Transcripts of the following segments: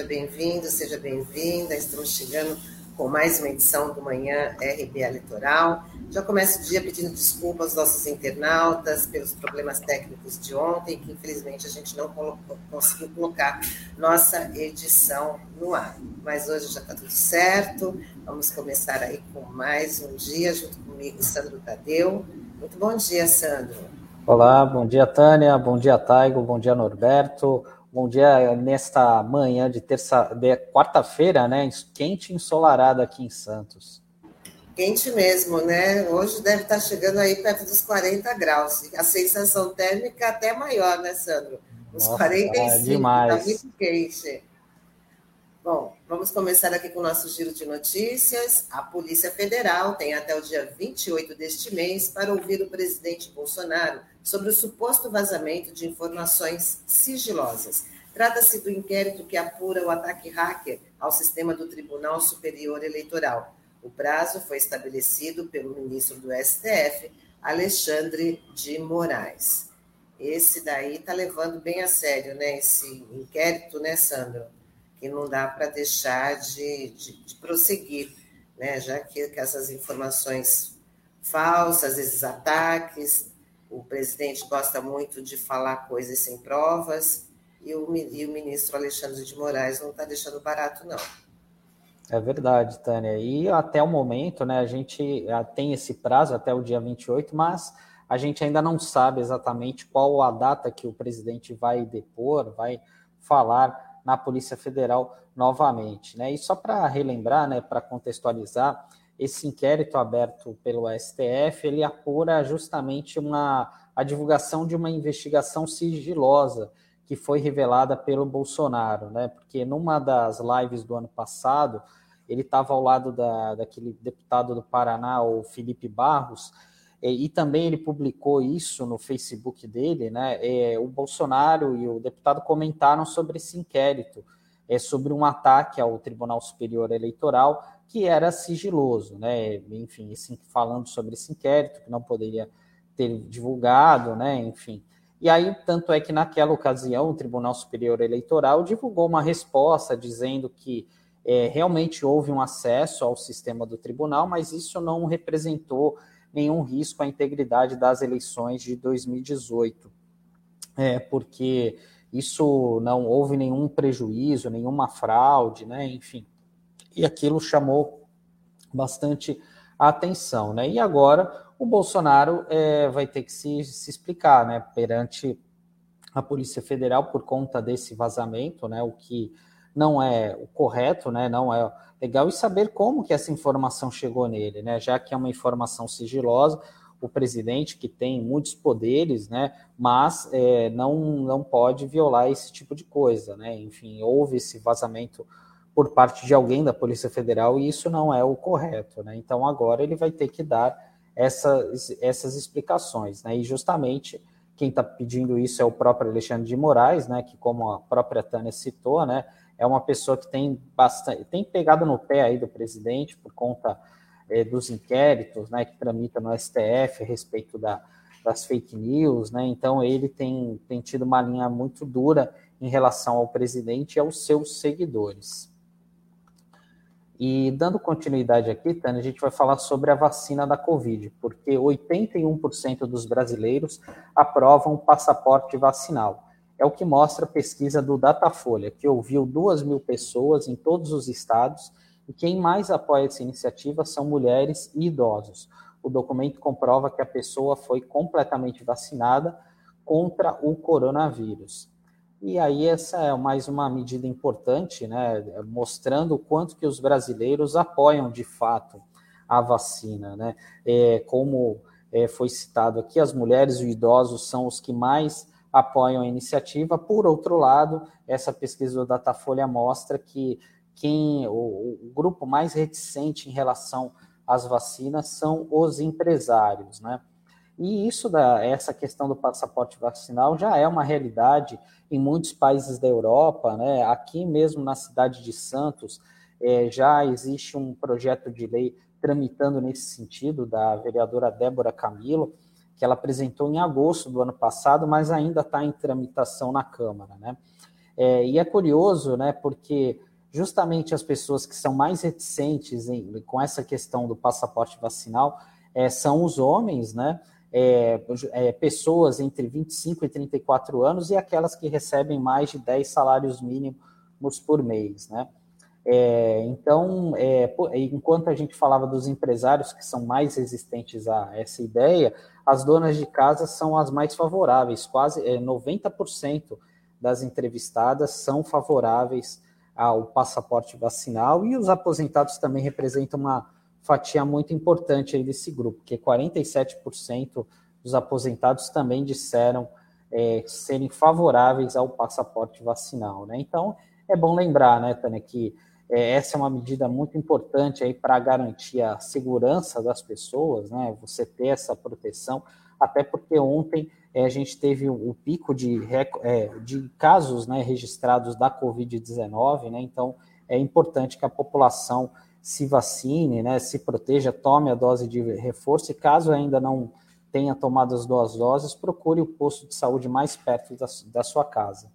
seja bem-vindo, seja bem-vinda. Estamos chegando com mais uma edição do Manhã RBA Litoral. Já começo o dia pedindo desculpas aos nossos internautas pelos problemas técnicos de ontem, que infelizmente a gente não conseguiu colocar nossa edição no ar. Mas hoje já está tudo certo. Vamos começar aí com mais um dia, junto comigo, Sandro Tadeu. Muito bom dia, Sandro. Olá, bom dia, Tânia, bom dia, Taigo, bom dia, Norberto. Bom dia nesta manhã de terça, de quarta-feira, né? Quente e ensolarado aqui em Santos. Quente mesmo, né? Hoje deve estar chegando aí perto dos 40 graus. A sensação térmica até maior, né, Sandro? Uns Nossa, 45, é demais. tá muito quente. Bom, vamos começar aqui com o nosso giro de notícias. A Polícia Federal tem até o dia 28 deste mês para ouvir o presidente Bolsonaro sobre o suposto vazamento de informações sigilosas. Trata-se do inquérito que apura o ataque hacker ao sistema do Tribunal Superior Eleitoral. O prazo foi estabelecido pelo ministro do STF, Alexandre de Moraes. Esse daí está levando bem a sério, né? Esse inquérito, né, Sandro? que não dá para deixar de, de, de, prosseguir, né? já que, que essas informações falsas, esses ataques, o presidente gosta muito de falar coisas sem provas, e o, e o ministro Alexandre de Moraes não está deixando barato, não. É verdade, Tânia. E até o momento, né, a gente tem esse prazo até o dia 28, mas a gente ainda não sabe exatamente qual a data que o presidente vai depor, vai falar na Polícia Federal novamente. Né? E só para relembrar, né, para contextualizar, esse inquérito aberto pelo STF, ele apura justamente uma, a divulgação de uma investigação sigilosa que foi revelada pelo Bolsonaro, né? Porque numa das lives do ano passado, ele estava ao lado da, daquele deputado do Paraná, o Felipe Barros, e, e, também ele publicou isso no Facebook dele, né? É, o Bolsonaro e o deputado comentaram sobre esse inquérito, é, sobre um ataque ao Tribunal Superior Eleitoral que era sigiloso, né? Enfim, falando sobre esse inquérito que não poderia ter divulgado, né? Enfim. E aí, tanto é que naquela ocasião o Tribunal Superior Eleitoral divulgou uma resposta dizendo que é, realmente houve um acesso ao sistema do tribunal, mas isso não representou nenhum risco à integridade das eleições de 2018, é, porque isso não houve nenhum prejuízo, nenhuma fraude, né? Enfim, e aquilo chamou bastante a atenção, né? E agora o Bolsonaro é, vai ter que se, se explicar, né? Perante a Polícia Federal por conta desse vazamento, né? O que não é o correto, né? Não é legal e saber como que essa informação chegou nele, né? Já que é uma informação sigilosa, o presidente que tem muitos poderes, né? Mas é, não não pode violar esse tipo de coisa, né? Enfim, houve esse vazamento por parte de alguém da Polícia Federal e isso não é o correto, né? Então agora ele vai ter que dar essas essas explicações, né? E justamente quem está pedindo isso é o próprio Alexandre de Moraes, né? Que como a própria Tânia citou, né? é uma pessoa que tem bastante, tem pegado no pé aí do presidente por conta é, dos inquéritos, né, que tramita no STF a respeito da, das fake news, né, então ele tem, tem tido uma linha muito dura em relação ao presidente e aos seus seguidores. E dando continuidade aqui, Tânia, a gente vai falar sobre a vacina da Covid, porque 81% dos brasileiros aprovam o passaporte vacinal é o que mostra a pesquisa do Datafolha, que ouviu duas mil pessoas em todos os estados e quem mais apoia essa iniciativa são mulheres e idosos. O documento comprova que a pessoa foi completamente vacinada contra o coronavírus. E aí essa é mais uma medida importante, né, mostrando o quanto que os brasileiros apoiam de fato a vacina, né? É, como é, foi citado aqui, as mulheres e os idosos são os que mais apoiam a iniciativa. Por outro lado, essa pesquisa do Datafolha mostra que quem o, o grupo mais reticente em relação às vacinas são os empresários, né? E isso da essa questão do passaporte vacinal já é uma realidade em muitos países da Europa, né? Aqui mesmo na cidade de Santos é, já existe um projeto de lei tramitando nesse sentido da vereadora Débora Camilo, que ela apresentou em agosto do ano passado, mas ainda está em tramitação na Câmara. Né? É, e é curioso, né, porque justamente as pessoas que são mais reticentes em, com essa questão do passaporte vacinal é, são os homens, né? É, é, pessoas entre 25 e 34 anos e aquelas que recebem mais de 10 salários mínimos por mês, né? É, então, é, enquanto a gente falava dos empresários que são mais resistentes a essa ideia, as donas de casa são as mais favoráveis, quase é, 90% das entrevistadas são favoráveis ao passaporte vacinal e os aposentados também representam uma fatia muito importante aí desse grupo, que 47% dos aposentados também disseram é, serem favoráveis ao passaporte vacinal, né? Então, é bom lembrar, né, Tânia, que é, essa é uma medida muito importante aí para garantir a segurança das pessoas, né? Você ter essa proteção, até porque ontem é, a gente teve o, o pico de, é, de casos né, registrados da Covid-19, né? Então é importante que a população se vacine, né? Se proteja, tome a dose de reforço e caso ainda não tenha tomado as duas doses, procure o posto de saúde mais perto da, da sua casa.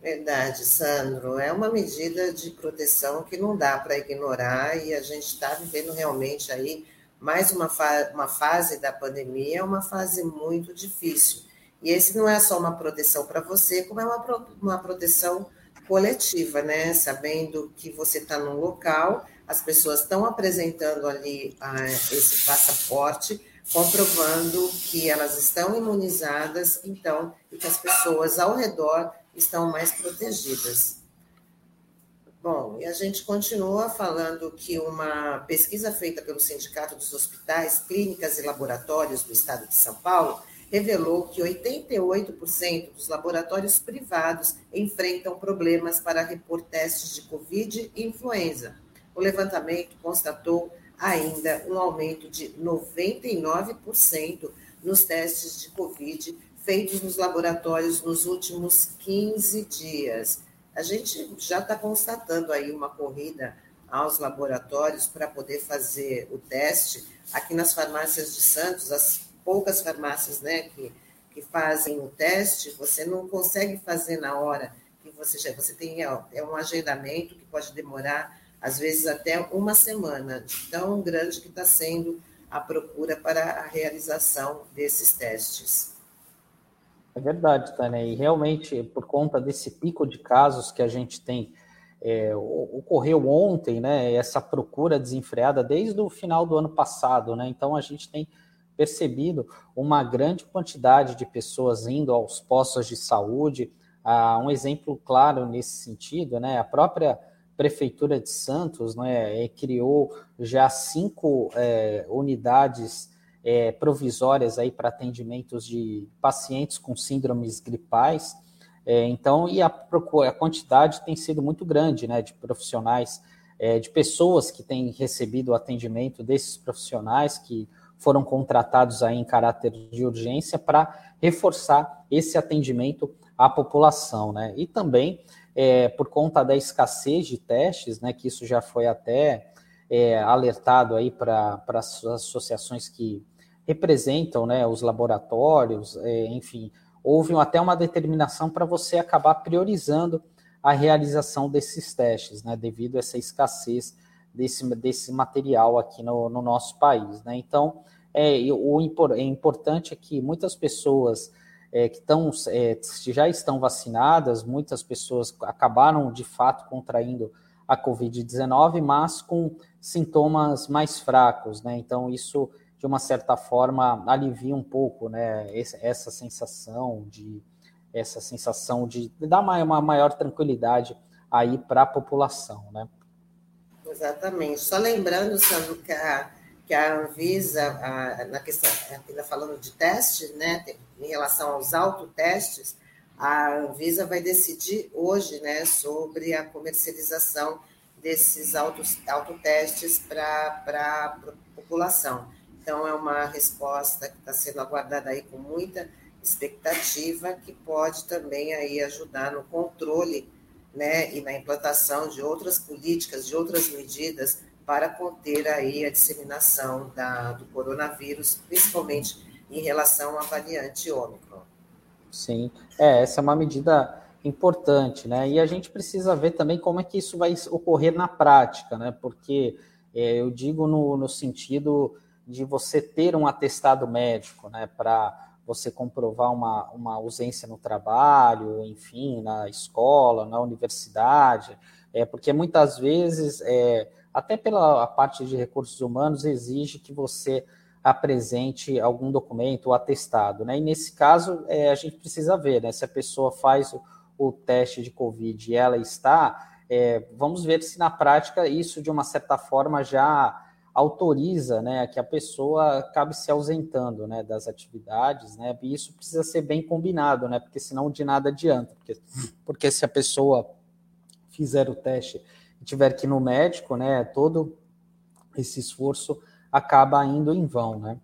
Verdade, Sandro. É uma medida de proteção que não dá para ignorar e a gente está vivendo realmente aí mais uma, fa uma fase da pandemia, é uma fase muito difícil. E esse não é só uma proteção para você, como é uma, pro uma proteção coletiva, né? Sabendo que você está num local, as pessoas estão apresentando ali ah, esse passaporte, comprovando que elas estão imunizadas, então, e que as pessoas ao redor estão mais protegidas. Bom, e a gente continua falando que uma pesquisa feita pelo Sindicato dos Hospitais, Clínicas e Laboratórios do Estado de São Paulo revelou que 88% dos laboratórios privados enfrentam problemas para repor testes de Covid e influenza. O levantamento constatou ainda um aumento de 99% nos testes de Covid feitos nos laboratórios nos últimos 15 dias. A gente já está constatando aí uma corrida aos laboratórios para poder fazer o teste. Aqui nas farmácias de Santos, as poucas farmácias né, que, que fazem o teste, você não consegue fazer na hora que você já. Você tem é um agendamento que pode demorar, às vezes, até uma semana, de tão grande que está sendo a procura para a realização desses testes. É verdade, Tânia, e realmente, por conta desse pico de casos que a gente tem, é, ocorreu ontem, né, essa procura desenfreada desde o final do ano passado, né, então a gente tem percebido uma grande quantidade de pessoas indo aos postos de saúde, ah, um exemplo claro nesse sentido, né, a própria Prefeitura de Santos né, criou já cinco é, unidades é, provisórias para atendimentos de pacientes com síndromes gripais. É, então, e a, a, quantidade tem sido muito grande, né, de profissionais, é, de pessoas que têm recebido o atendimento desses profissionais que foram contratados aí em caráter de urgência para reforçar esse atendimento à população, né? E também é, por conta da escassez de testes, né, que isso já foi até é, alertado aí para as associações que representam né, os laboratórios, é, enfim, houve até uma determinação para você acabar priorizando a realização desses testes, né, devido a essa escassez desse, desse material aqui no, no nosso país. Né? Então, é, o é importante é que muitas pessoas é, que estão, é, já estão vacinadas, muitas pessoas acabaram de fato contraindo a Covid-19, mas com sintomas mais fracos, né? Então, isso de uma certa forma alivia um pouco, né, essa sensação de essa sensação de dar uma maior tranquilidade aí para a população, né? Exatamente. Só lembrando, Sandro, que a, que a Anvisa, a, na questão, ainda falando de teste, né, em relação aos autotestes, a Anvisa vai decidir hoje, né, sobre a comercialização desses autos, autotestes para a população. Então, é uma resposta que está sendo aguardada aí com muita expectativa, que pode também aí ajudar no controle né, e na implantação de outras políticas, de outras medidas para conter aí a disseminação da, do coronavírus, principalmente em relação à variante Ômicron. Sim, é, essa é uma medida importante, né? E a gente precisa ver também como é que isso vai ocorrer na prática, né? Porque é, eu digo no, no sentido de você ter um atestado médico, né? Para você comprovar uma, uma ausência no trabalho, enfim, na escola, na universidade, é porque muitas vezes, é, até pela parte de recursos humanos, exige que você apresente algum documento ou atestado, né? E nesse caso, é, a gente precisa ver, né? Se a pessoa faz o, o teste de Covid e ela está, é, vamos ver se na prática isso, de uma certa forma, já autoriza né, que a pessoa acabe se ausentando né, das atividades, né, e isso precisa ser bem combinado, né, porque senão de nada adianta, porque, porque se a pessoa fizer o teste e tiver que ir no médico, né, todo esse esforço acaba indo em vão, né.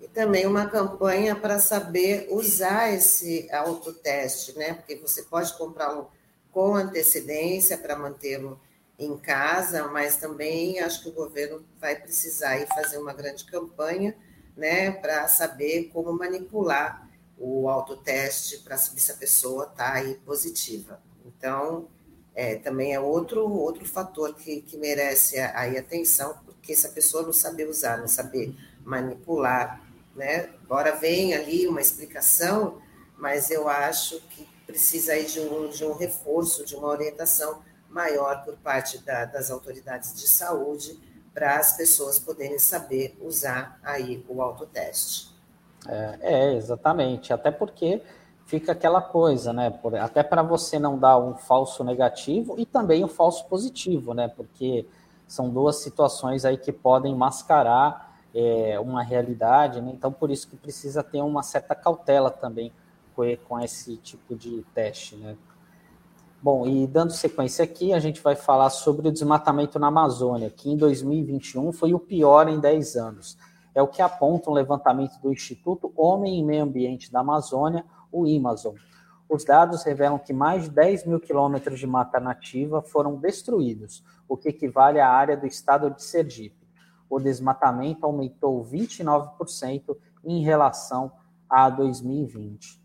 E também uma campanha para saber usar esse autoteste, né, porque você pode comprar um com antecedência para mantê-lo em casa, mas também acho que o governo vai precisar ir fazer uma grande campanha né, para saber como manipular o autoteste para saber se a pessoa está aí positiva. Então, é, também é outro, outro fator que, que merece aí atenção, porque se a pessoa não saber usar, não saber manipular, né, agora vem ali uma explicação, mas eu acho que precisa aí de um, de um reforço, de uma orientação maior por parte da, das autoridades de saúde para as pessoas poderem saber usar aí o autoteste. É, é, exatamente. Até porque fica aquela coisa, né? Por, até para você não dar um falso negativo e também um falso positivo, né? Porque são duas situações aí que podem mascarar é, uma realidade, né? Então, por isso que precisa ter uma certa cautela também com, com esse tipo de teste, né? Bom, e dando sequência aqui, a gente vai falar sobre o desmatamento na Amazônia, que em 2021 foi o pior em 10 anos. É o que aponta um levantamento do Instituto Homem e Meio Ambiente da Amazônia, o IMAZON. Os dados revelam que mais de 10 mil quilômetros de mata nativa foram destruídos, o que equivale à área do estado de Sergipe. O desmatamento aumentou 29% em relação a 2020.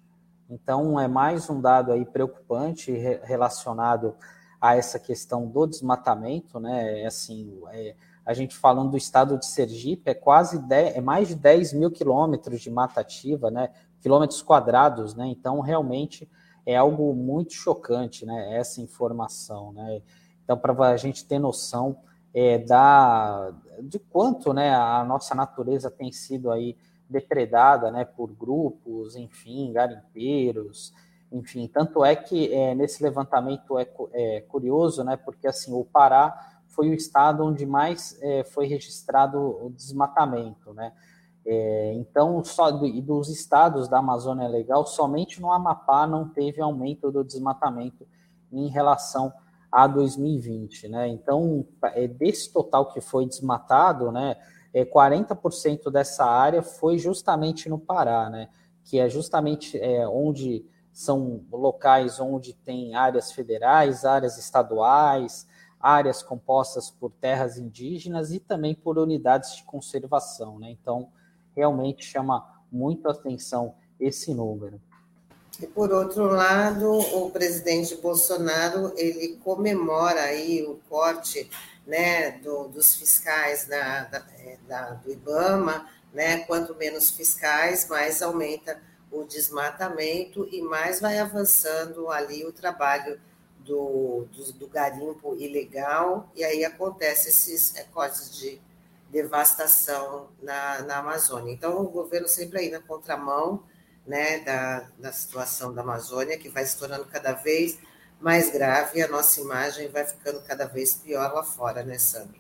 Então, é mais um dado aí preocupante relacionado a essa questão do desmatamento, né? É assim, é, a gente falando do estado de Sergipe, é quase 10, é mais de 10 mil quilômetros de mata ativa, né? Quilômetros quadrados, né? Então, realmente é algo muito chocante, né? Essa informação, né? Então, para a gente ter noção é, da, de quanto né, a nossa natureza tem sido aí depredada né, por grupos, enfim, garimpeiros, enfim. Tanto é que é, nesse levantamento é, é, curioso, né, porque assim o Pará foi o estado onde mais é, foi registrado o desmatamento, né? É, então, só do, dos estados da Amazônia Legal, somente no Amapá não teve aumento do desmatamento em relação a 2020, né? Então, é, desse total que foi desmatado, né? é, 40% dessa área foi justamente no Pará, né? Que é justamente é, onde são locais onde tem áreas federais, áreas estaduais, áreas compostas por terras indígenas e também por unidades de conservação, né? Então, realmente chama muito atenção esse número. E por outro lado, o presidente Bolsonaro ele comemora aí o corte né, do, dos fiscais da, da, é, da, do IBAMA, né, quanto menos fiscais, mais aumenta o desmatamento e mais vai avançando ali o trabalho do, do, do garimpo ilegal, e aí acontece esses recortes de devastação na, na Amazônia. Então, o governo sempre aí na contramão né, da, da situação da Amazônia, que vai se tornando cada vez mais grave e a nossa imagem vai ficando cada vez pior lá fora, né, Sandro?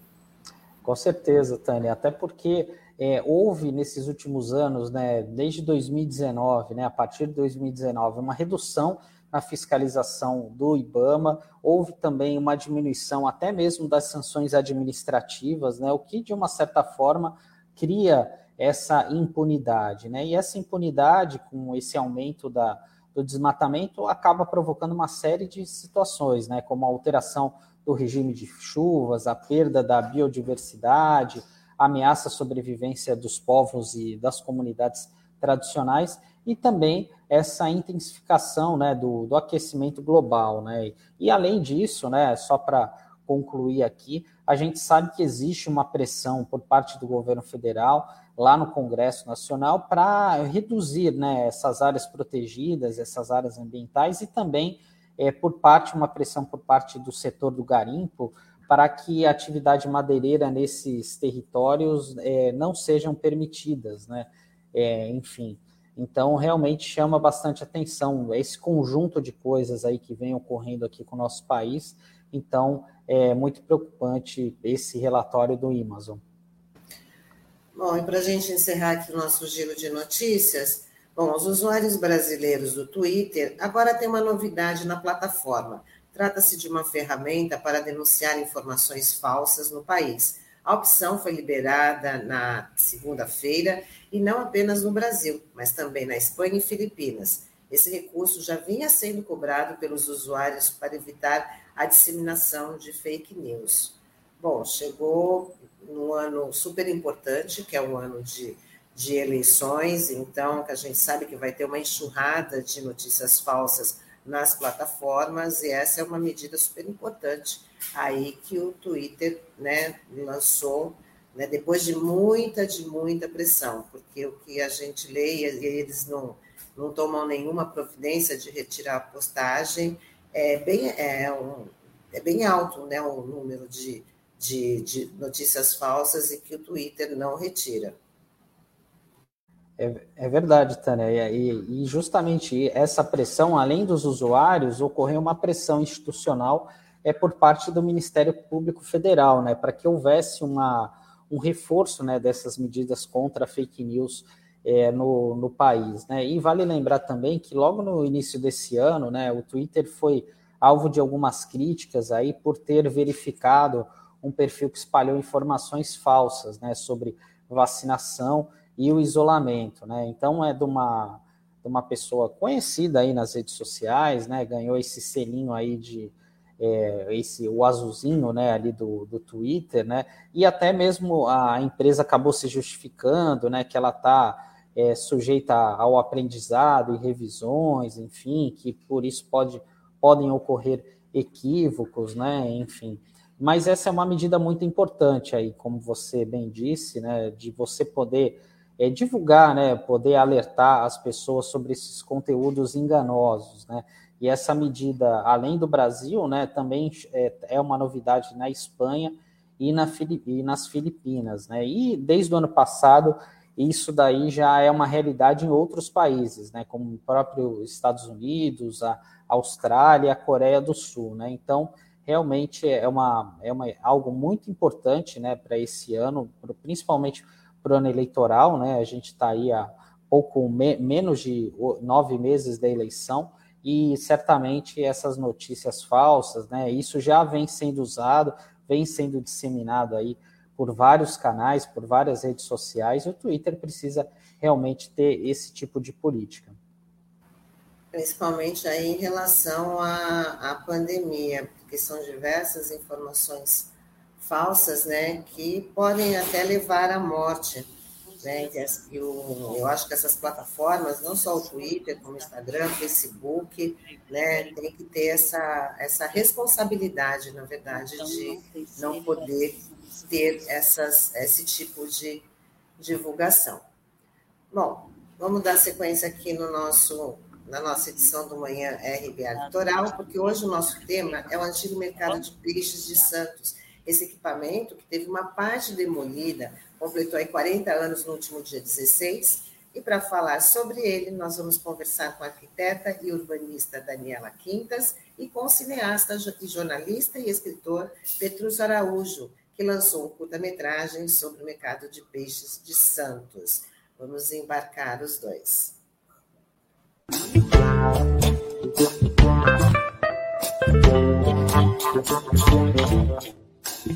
Com certeza, Tânia, até porque é, houve nesses últimos anos, né, desde 2019, né, a partir de 2019, uma redução na fiscalização do IBAMA, houve também uma diminuição até mesmo das sanções administrativas, né, o que de uma certa forma cria essa impunidade, né? E essa impunidade com esse aumento da, do desmatamento acaba provocando uma série de situações, né, como a alteração do regime de chuvas, a perda da biodiversidade, ameaça à sobrevivência dos povos e das comunidades tradicionais, e também essa intensificação né, do, do aquecimento global. Né? E além disso, né, só para concluir aqui, a gente sabe que existe uma pressão por parte do governo federal lá no Congresso Nacional para reduzir né, essas áreas protegidas, essas áreas ambientais e também é, por parte uma pressão por parte do setor do garimpo para que a atividade madeireira nesses territórios é, não sejam permitidas, né? É, enfim, então realmente chama bastante atenção esse conjunto de coisas aí que vem ocorrendo aqui com o nosso país. Então é muito preocupante esse relatório do Amazon. Bom, e para a gente encerrar aqui o nosso giro de notícias, bom, os usuários brasileiros do Twitter agora têm uma novidade na plataforma. Trata-se de uma ferramenta para denunciar informações falsas no país. A opção foi liberada na segunda-feira e não apenas no Brasil, mas também na Espanha e Filipinas. Esse recurso já vinha sendo cobrado pelos usuários para evitar a disseminação de fake news. Bom, chegou num ano super importante, que é um ano de, de eleições, então que a gente sabe que vai ter uma enxurrada de notícias falsas nas plataformas, e essa é uma medida super importante aí que o Twitter né, lançou, né, depois de muita, de muita pressão, porque o que a gente lê, e eles não, não tomam nenhuma providência de retirar a postagem, é bem, é um, é bem alto né, o número de, de, de notícias falsas e que o Twitter não retira. É, é verdade, Tânia. E, e, justamente essa pressão, além dos usuários, ocorreu uma pressão institucional é por parte do Ministério Público Federal, né, para que houvesse uma, um reforço né, dessas medidas contra fake news é, no, no país. Né? E vale lembrar também que logo no início desse ano, né, o Twitter foi alvo de algumas críticas aí por ter verificado um perfil que espalhou informações falsas né, sobre vacinação e o isolamento. Né? Então, é de uma, de uma pessoa conhecida aí nas redes sociais, né, ganhou esse selinho aí de é, esse o azulzinho né, ali do, do Twitter, né, e até mesmo a empresa acabou se justificando né, que ela está é, sujeita ao aprendizado e revisões, enfim, que por isso pode, podem ocorrer equívocos, né, enfim. Mas essa é uma medida muito importante aí, como você bem disse, né, de você poder é, divulgar, né, poder alertar as pessoas sobre esses conteúdos enganosos, né. E essa medida, além do Brasil, né, também é, é uma novidade na Espanha e, na, e nas Filipinas, né. E desde o ano passado isso daí já é uma realidade em outros países, né, como o próprio Estados Unidos, a Austrália, a Coreia do Sul, né. Então realmente é, uma, é uma, algo muito importante né, para esse ano, principalmente para o ano eleitoral. Né, a gente está aí há pouco me, menos de nove meses da eleição e certamente essas notícias falsas, né, isso já vem sendo usado, vem sendo disseminado aí por vários canais, por várias redes sociais, o Twitter precisa realmente ter esse tipo de política principalmente aí em relação à, à pandemia, porque são diversas informações falsas, né, que podem até levar à morte, né, eu, eu acho que essas plataformas, não só o Twitter, como o Instagram, Facebook, né, tem que ter essa, essa responsabilidade, na verdade, de não poder ter essas, esse tipo de divulgação. Bom, vamos dar sequência aqui no nosso na nossa edição do Manhã RBA Litoral, porque hoje o nosso tema é o antigo mercado de peixes de Santos. Esse equipamento, que teve uma parte demolida, completou aí 40 anos no último dia 16, e para falar sobre ele, nós vamos conversar com a arquiteta e urbanista Daniela Quintas e com o cineasta e jornalista e escritor Petrus Araújo, que lançou um curta-metragem sobre o mercado de peixes de Santos. Vamos embarcar os dois. Bom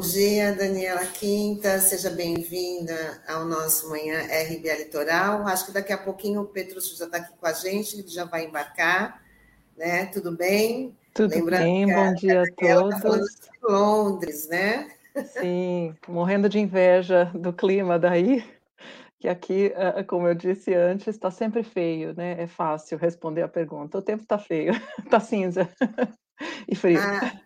dia, Daniela Quinta, seja bem-vinda ao nosso Manhã RBA Litoral. Acho que daqui a pouquinho o Petrus já está aqui com a gente, ele já vai embarcar. né? Tudo bem? Tudo Lembrando bem, bom dia a tá todos. Tá de Londres, né? Sim, morrendo de inveja do clima daí, que aqui, eh, como eu disse antes, está sempre feio, né? É fácil responder a pergunta. O tempo está feio, está cinza e frio. Ah,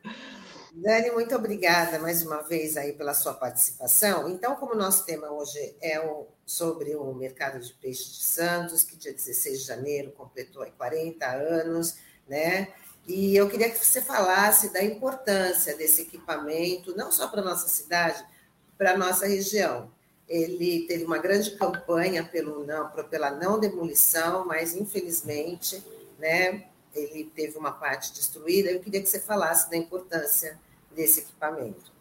Dani, muito obrigada mais uma vez aí pela sua participação. Então, como o nosso tema hoje é o, sobre o mercado de peixe de Santos, que dia 16 de janeiro completou 40 anos, né? E eu queria que você falasse da importância desse equipamento, não só para a nossa cidade, para a nossa região. Ele teve uma grande campanha pelo não, pela não demolição, mas infelizmente, né, ele teve uma parte destruída. Eu queria que você falasse da importância desse equipamento.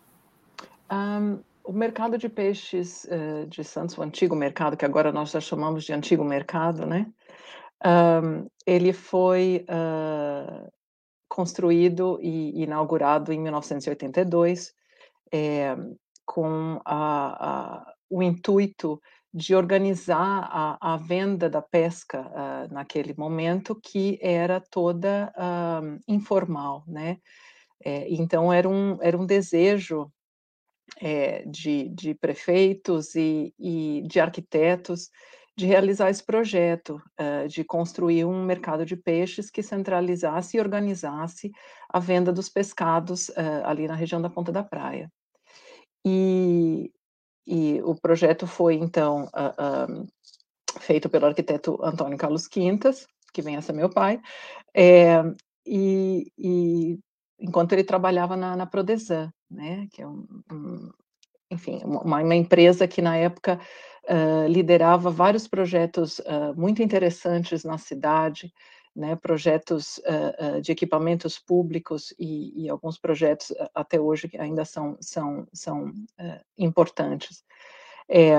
Um, o mercado de peixes uh, de Santos, o antigo mercado, que agora nós já chamamos de antigo mercado, né? Um, ele foi uh, construído e inaugurado em 1982, é, com a, a, o intuito de organizar a, a venda da pesca uh, naquele momento, que era toda uh, informal, né? É, então, era um, era um desejo é, de, de prefeitos e, e de arquitetos de realizar esse projeto, uh, de construir um mercado de peixes que centralizasse e organizasse a venda dos pescados uh, ali na região da Ponta da Praia. E, e o projeto foi, então, uh, feito pelo arquiteto Antônio Carlos Quintas, que vem a ser meu pai, é, e, e, enquanto ele trabalhava na, na Prodesan, né, que é um, um enfim, uma, uma empresa que na época uh, liderava vários projetos uh, muito interessantes na cidade, né, projetos uh, de equipamentos públicos e, e, alguns projetos até hoje que ainda são, são, são importantes. É,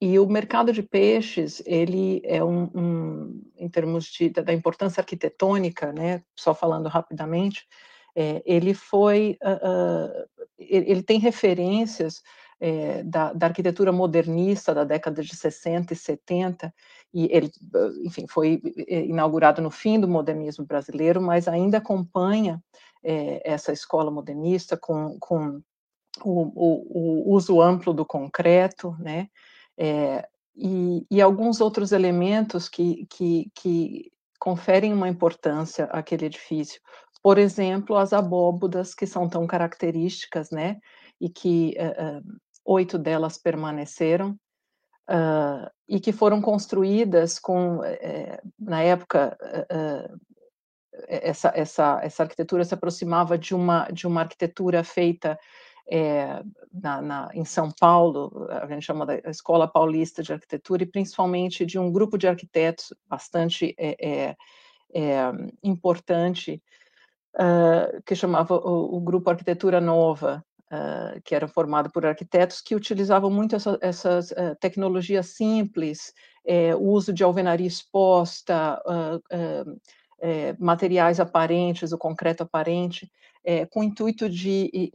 e o mercado de peixes, ele é um, um em termos de, da importância arquitetônica, né, só falando rapidamente, é, ele foi, uh, ele tem referências é, da, da, arquitetura modernista da década de 60 e 70, e ele, enfim, foi eh, inaugurado no fim do modernismo brasileiro, mas ainda acompanha é, essa escola modernista com, com o, o, o, uso amplo do concreto, né, é, e, e, alguns outros elementos que, que, que conferem uma importância àquele edifício. Por exemplo, as abóbodas que são tão características, né, e que uh, oito delas permaneceram, uh, e que foram construídas com, uh, na época, uh, essa, essa, essa arquitetura se aproximava de uma, de uma arquitetura feita é, na, na, em São Paulo, a gente chama da Escola Paulista de Arquitetura, e principalmente de um grupo de arquitetos bastante é, é, importante, uh, que chamava o, o, Grupo Arquitetura Nova, uh, que era formado por arquitetos que utilizavam muito essa, essas uh, tecnologias simples, é, o uso de alvenaria exposta, é, materiais aparentes, o concreto aparente, é, com o intuito de,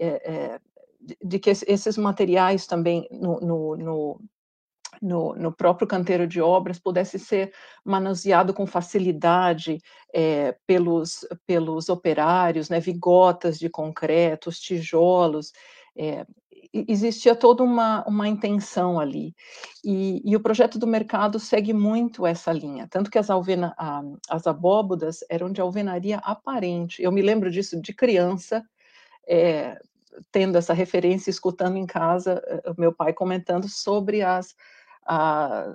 de que esses materiais também no, no no, no, próprio canteiro de obras pudesse ser manuseado com facilidade é, pelos, pelos operários, né, vigotas de concreto, os tijolos, é, existia toda uma, uma intenção ali. E, e, o projeto do mercado segue muito essa linha, tanto que as, alvena, a, as abóbodas eram de alvenaria aparente. Eu me lembro disso de criança, é, tendo essa referência, escutando em casa o meu pai comentando sobre as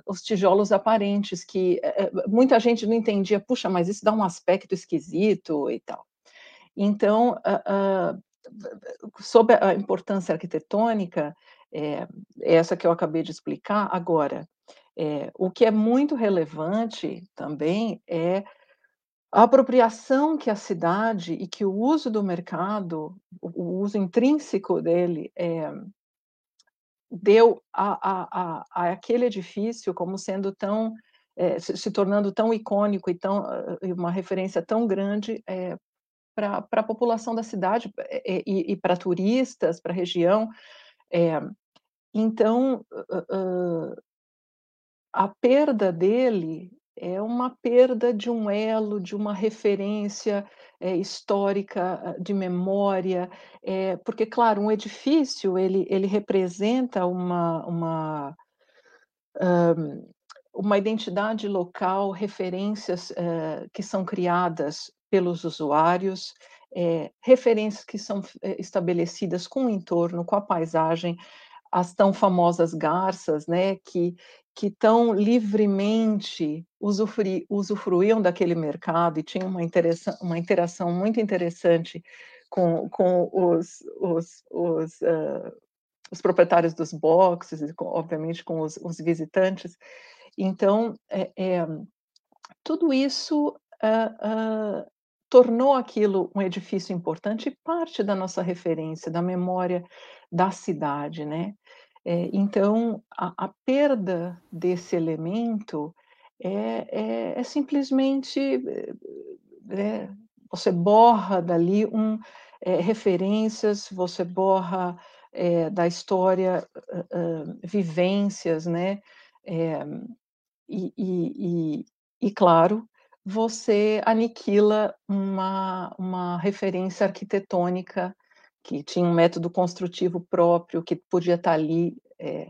os tijolos aparentes, que eh, eh, muita gente não entendia, puxa, mas isso dá um aspecto esquisito e tal. Então, uh, uh, sobre a importância arquitetônica, é, essa que eu acabei de explicar, agora, é, o que é muito relevante também é a apropriação que a cidade e que o uso do mercado, o uso intrínseco dele, é, deu a, a, a, aquele edifício como sendo tão é, se, se, tornando tão icônico e tão uma referência tão grande é, para a população da cidade é, e, e para turistas, para a região. então, uh, uh, a perda dele é uma perda de um elo, de uma referência é, histórica, ah, de memória, é, porque, claro, um edifício ele, ele representa uma, uma, um, uma identidade local, referências uh, que são criadas pelos usuários, é, referências que são estabelecidas com o entorno, com a paisagem, as tão famosas garças, né, que, que tão livremente usufruíam daquele mercado e tinham uma, uma interação muito interessante com, com os, os, os, uh, os proprietários dos boxes e, com, obviamente, com os, os, visitantes. Então, é, é, tudo isso uh, uh, tornou aquilo um edifício importante e parte da nossa referência, da memória da cidade, né? É, então, a, a, perda desse elemento é, é, é simplesmente é, você borra dali um, é, referências, você borra é, da história uh, uh, vivências, né? E, e, e, e, claro, você aniquila uma, uma referência arquitetônica que tinha um método construtivo próprio, que podia estar ali, é,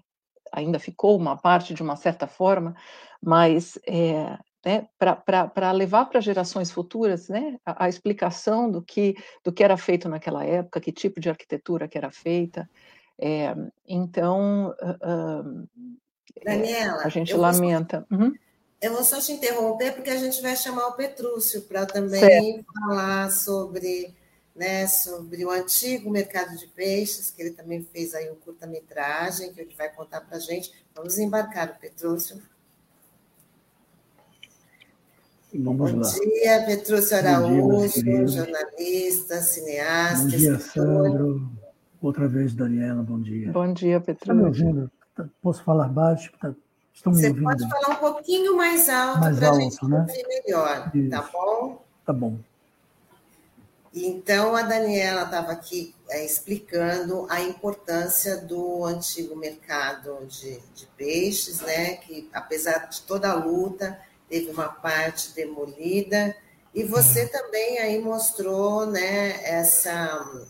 ainda ficou uma parte de uma certa forma, mas é, né, para levar para gerações futuras né, a, a, explicação do que, do que era feito naquela época, que tipo de arquitetura que era feita. É, então, uh, Daniela, a gente lamenta. Uhum. Eu vou só te interromper, porque a gente vai chamar o Petrúcio para também certo. falar sobre né, sobre o antigo mercado de peixes, que ele também fez aí um curta-metragem, que ele vai contar para a gente. Vamos embarcar o Petrúcio. Vamos Bom lá. dia, Petrúcio Araújo, dia, jornalista, cineasta. Bom dia, escritor. Sandro. Outra vez, Daniela, bom dia. Bom dia, Petrúcio. Está me ouvindo? Tá, posso falar baixo? Tá, estão me Você ouvindo? pode falar um pouquinho mais alto para a gente né? ouvir melhor, tá Isso. tá bom? Tá bom. Então, a Daniela estava aqui é, explicando a importância do antigo mercado de, de, peixes, né? que, apesar de toda a luta, teve uma parte demolida. E você uhum. também aí mostrou né, essa,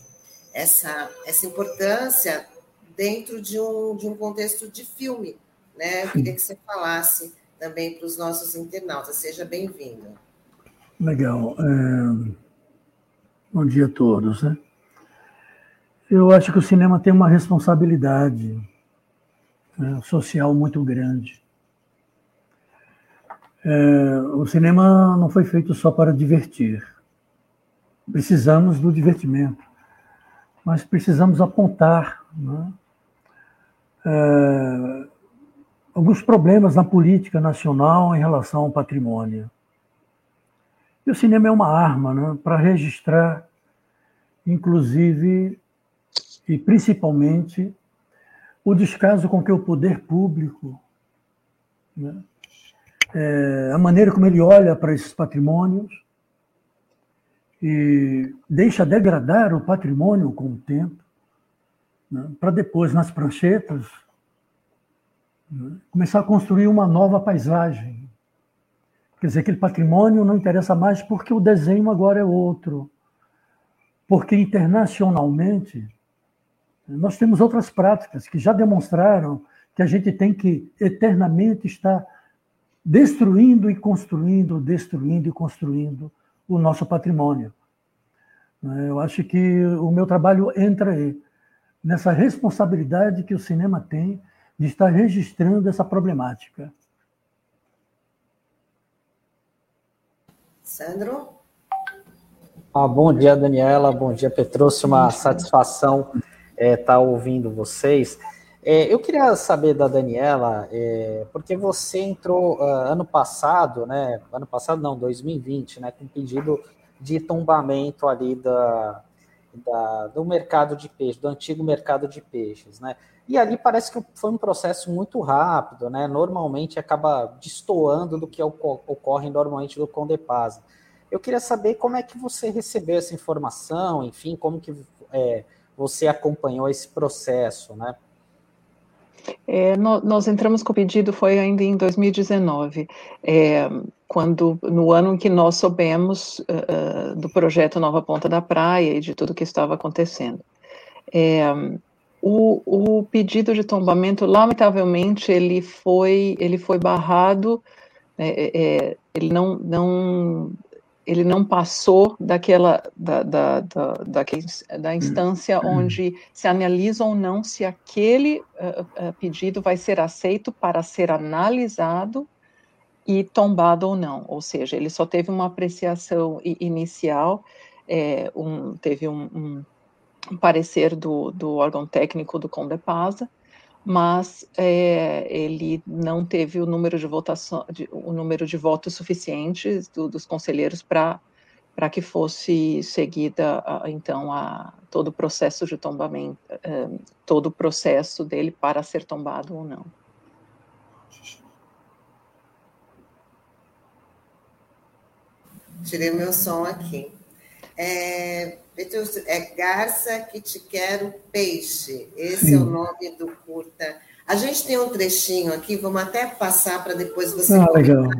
essa, essa importância dentro de um, de um contexto de filme. Né? Queria que você falasse também para os nossos internautas. Seja bem-vindo. Legal. É... Bom dia a todos. Né? Eu acho que o cinema tem uma responsabilidade né, social muito grande. É, o cinema não foi feito só para divertir. Precisamos do divertimento, mas precisamos apontar né, é, alguns problemas na política nacional em relação ao patrimônio. E o cinema é uma arma né, para registrar, inclusive e principalmente, o descaso com que o poder público, né, é, a maneira como ele olha para esses patrimônios e deixa degradar o patrimônio com o tempo, né, para depois, nas pranchetas, começar a construir uma nova paisagem Quer dizer, aquele patrimônio não interessa mais porque o desenho agora é outro. Porque internacionalmente nós temos outras práticas que já demonstraram que a gente tem que eternamente estar destruindo e construindo, destruindo e construindo o nosso patrimônio. Eu acho que o meu trabalho entra aí, nessa responsabilidade que o cinema tem de estar registrando essa problemática. Sandro? Ah, bom dia, Daniela. Bom dia, Petrúcio. Uma satisfação estar é, tá ouvindo vocês. É, eu queria saber da Daniela, é, porque você entrou uh, ano passado, né? Ano passado não, 2020, né? Com pedido de tombamento ali da, da, do mercado de peixe, do antigo mercado de peixes, né? E ali parece que foi um processo muito rápido, né? Normalmente acaba destoando do que ocorre normalmente no Condepasa. Eu queria saber como é que você recebeu essa informação, enfim, como que é, você acompanhou esse processo, né? É, no, nós entramos com o pedido foi ainda em 2019, é, quando no ano em que nós soubemos uh, do projeto Nova Ponta da Praia e de tudo que estava acontecendo. É, o, o, pedido de tombamento, lamentavelmente, ele foi ele foi barrado, é, ele não não ele não passou daquela da, da, da, da, da instância hum. onde se analisa ou não se aquele uh, uh, pedido vai ser aceito para ser analisado e tombado ou não. Ou seja, ele só teve uma apreciação inicial, é, um, teve um, um, parecer do, do órgão técnico do Condepasa, mas é, ele não teve o número de votação, de, o número de votos suficientes do, dos conselheiros para para que fosse seguida então a todo o processo de tombamento, é, todo o processo dele para ser tombado ou não. Tirei meu som aqui. É, é Garça que te quero peixe. Esse Sim. é o nome do curta. A gente tem um trechinho aqui, vamos até passar para depois você. Ah, legal.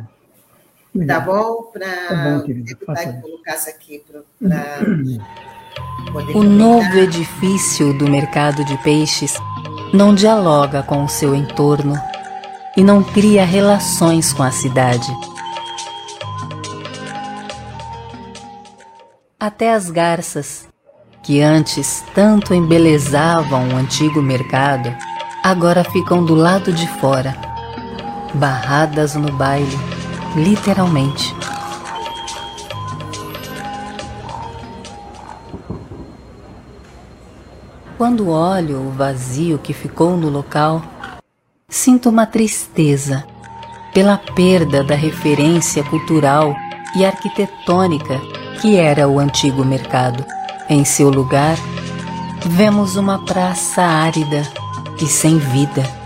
Tá bom? Para tá que colocasse aqui para. O novo edifício do mercado de peixes não dialoga com o seu entorno e não cria relações com a cidade. Até as garças, que antes tanto embelezavam o antigo mercado, agora ficam do lado de fora, barradas no baile, literalmente. Quando olho o vazio que ficou no local, sinto uma tristeza pela perda da referência cultural e arquitetônica que era o antigo mercado. Em seu lugar, vemos uma praça árida e sem vida.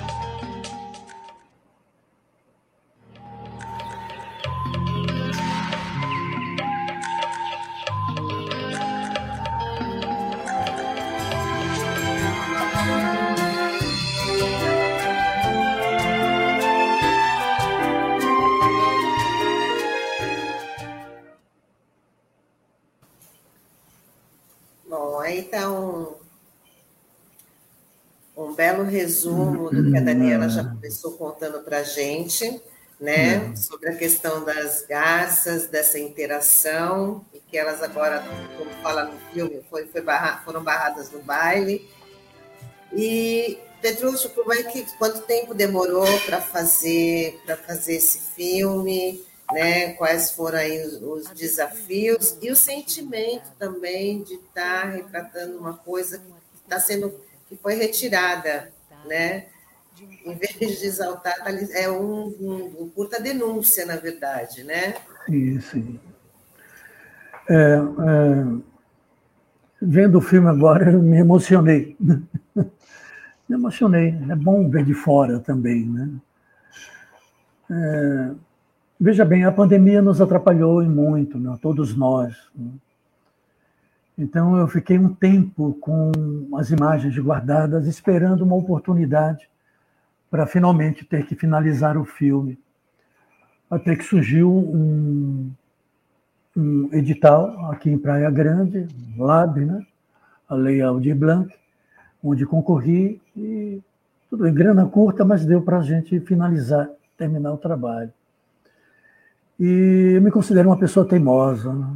Resumo do que a Daniela já começou contando para a gente, né, uhum. sobre a questão das garças, dessa interação, e que elas agora, como fala no filme, foi, foi barra, foram barradas no baile. E, Petrúcio, como é que, quanto tempo demorou para fazer, fazer esse filme? Né, quais foram aí os, os, desafios e o sentimento também de estar tá retratando uma coisa que está sendo que foi retirada né? Em vez de exaltar, tá é um, um, um curta denúncia, na verdade, né? Sim. É, é, vendo o filme agora, eu me emocionei. me emocionei. É bom ver de fora também, né? É, veja bem, a pandemia nos atrapalhou em muito, né? todos nós. Né? Então eu fiquei um tempo com as imagens guardadas, esperando uma oportunidade para finalmente ter que finalizar o filme. Até que surgiu um, um edital aqui em Praia Grande, LAB, né? a Lei Aldir Blanc, onde concorri e tudo em grana curta, mas deu para a gente finalizar, terminar o trabalho. E eu me considero uma pessoa teimosa, né?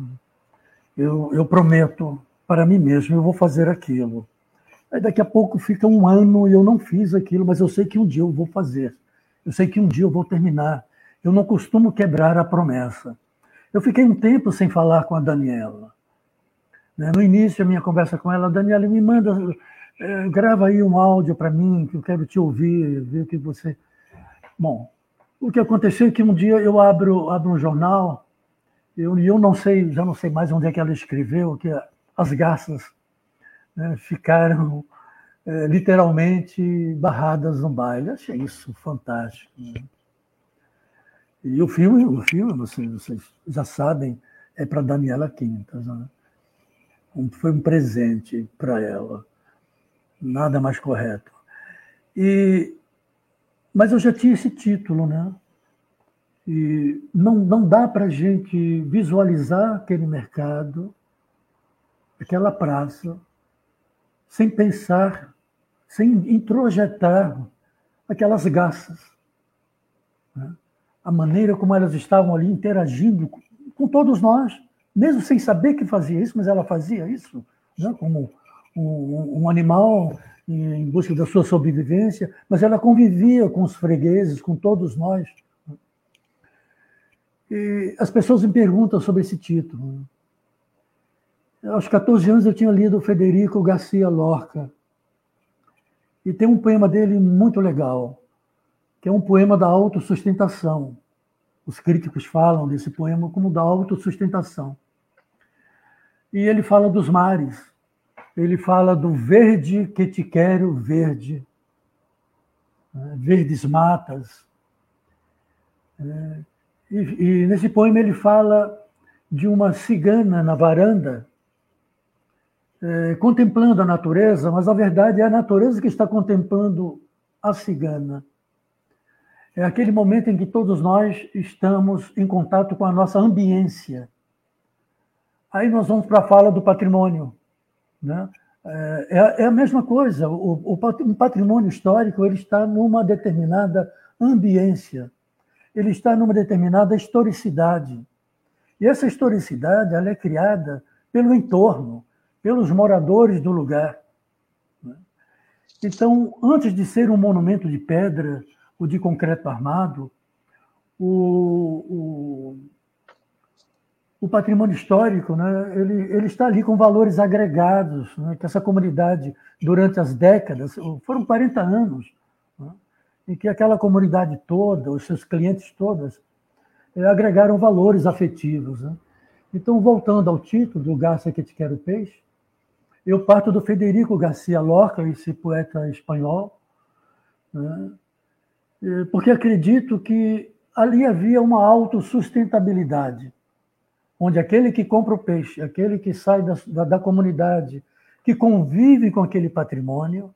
Eu, eu prometo para mim mesmo, eu vou fazer aquilo. Aí daqui a pouco fica um ano e eu não fiz aquilo, mas eu sei que um dia eu vou fazer. Eu sei que um dia eu vou terminar. Eu não costumo quebrar a promessa. Eu fiquei um tempo sem falar com a Daniela. Né, no início, a minha conversa com ela, Daniela, me manda, é, grava aí um áudio para mim, que eu quero te ouvir, ver o que você. Bom, o que aconteceu é que um dia eu abro, abro um jornal eu, eu não sei, já não sei mais onde é que ela escreveu, que as garças né, ficaram é, literalmente barradas no baile. Achei isso fantástico. Né? E o filme, o filme, vocês, vocês já sabem, é para Daniela Quintas. Né? Foi um presente para ela. Nada mais correto. E mas eu já tinha esse título, né? E não, não dá para a gente visualizar aquele mercado, aquela praça, sem pensar, sem introjetar aquelas garças. Né? A maneira como elas estavam ali interagindo com, com todos nós, mesmo sem saber que fazia isso, mas ela fazia isso, né? como um, um animal em busca da sua sobrevivência, mas ela convivia com os fregueses, com todos nós. E as pessoas me perguntam sobre esse título. Aos 14 anos eu tinha lido Federico Garcia Lorca. E tem um poema dele muito legal, que é um poema da autossustentação. Os críticos falam desse poema como da autossustentação. E ele fala dos mares, ele fala do verde que te quero verde, né? verdes matas. É, e, e nesse poema ele fala de uma cigana na varanda, é, contemplando a natureza, mas a verdade é a natureza que está contemplando a cigana. É aquele momento em que todos nós estamos em contato com a nossa ambiência. Aí nós vamos para a fala do patrimônio. Né? É, é a mesma coisa. O, o, um patrimônio histórico ele está numa determinada ambiência, ele está numa determinada historicidade. E essa historicidade ela é criada pelo entorno, pelos moradores do lugar. Então, antes de ser um monumento de pedra ou de concreto armado, o, o o patrimônio histórico, né, ele, ele está ali com valores agregados, né, que essa comunidade, durante as décadas, foram 40 anos, em que aquela comunidade toda, os seus clientes todas, eh, agregaram valores afetivos. Né. Então, voltando ao título do Garcia que te quero peixe, eu parto do Federico Garcia Lorca, esse poeta espanhol, né, porque acredito que ali havia uma autossustentabilidade onde aquele que compra o peixe, aquele que sai da, da, da comunidade, que convive com aquele patrimônio,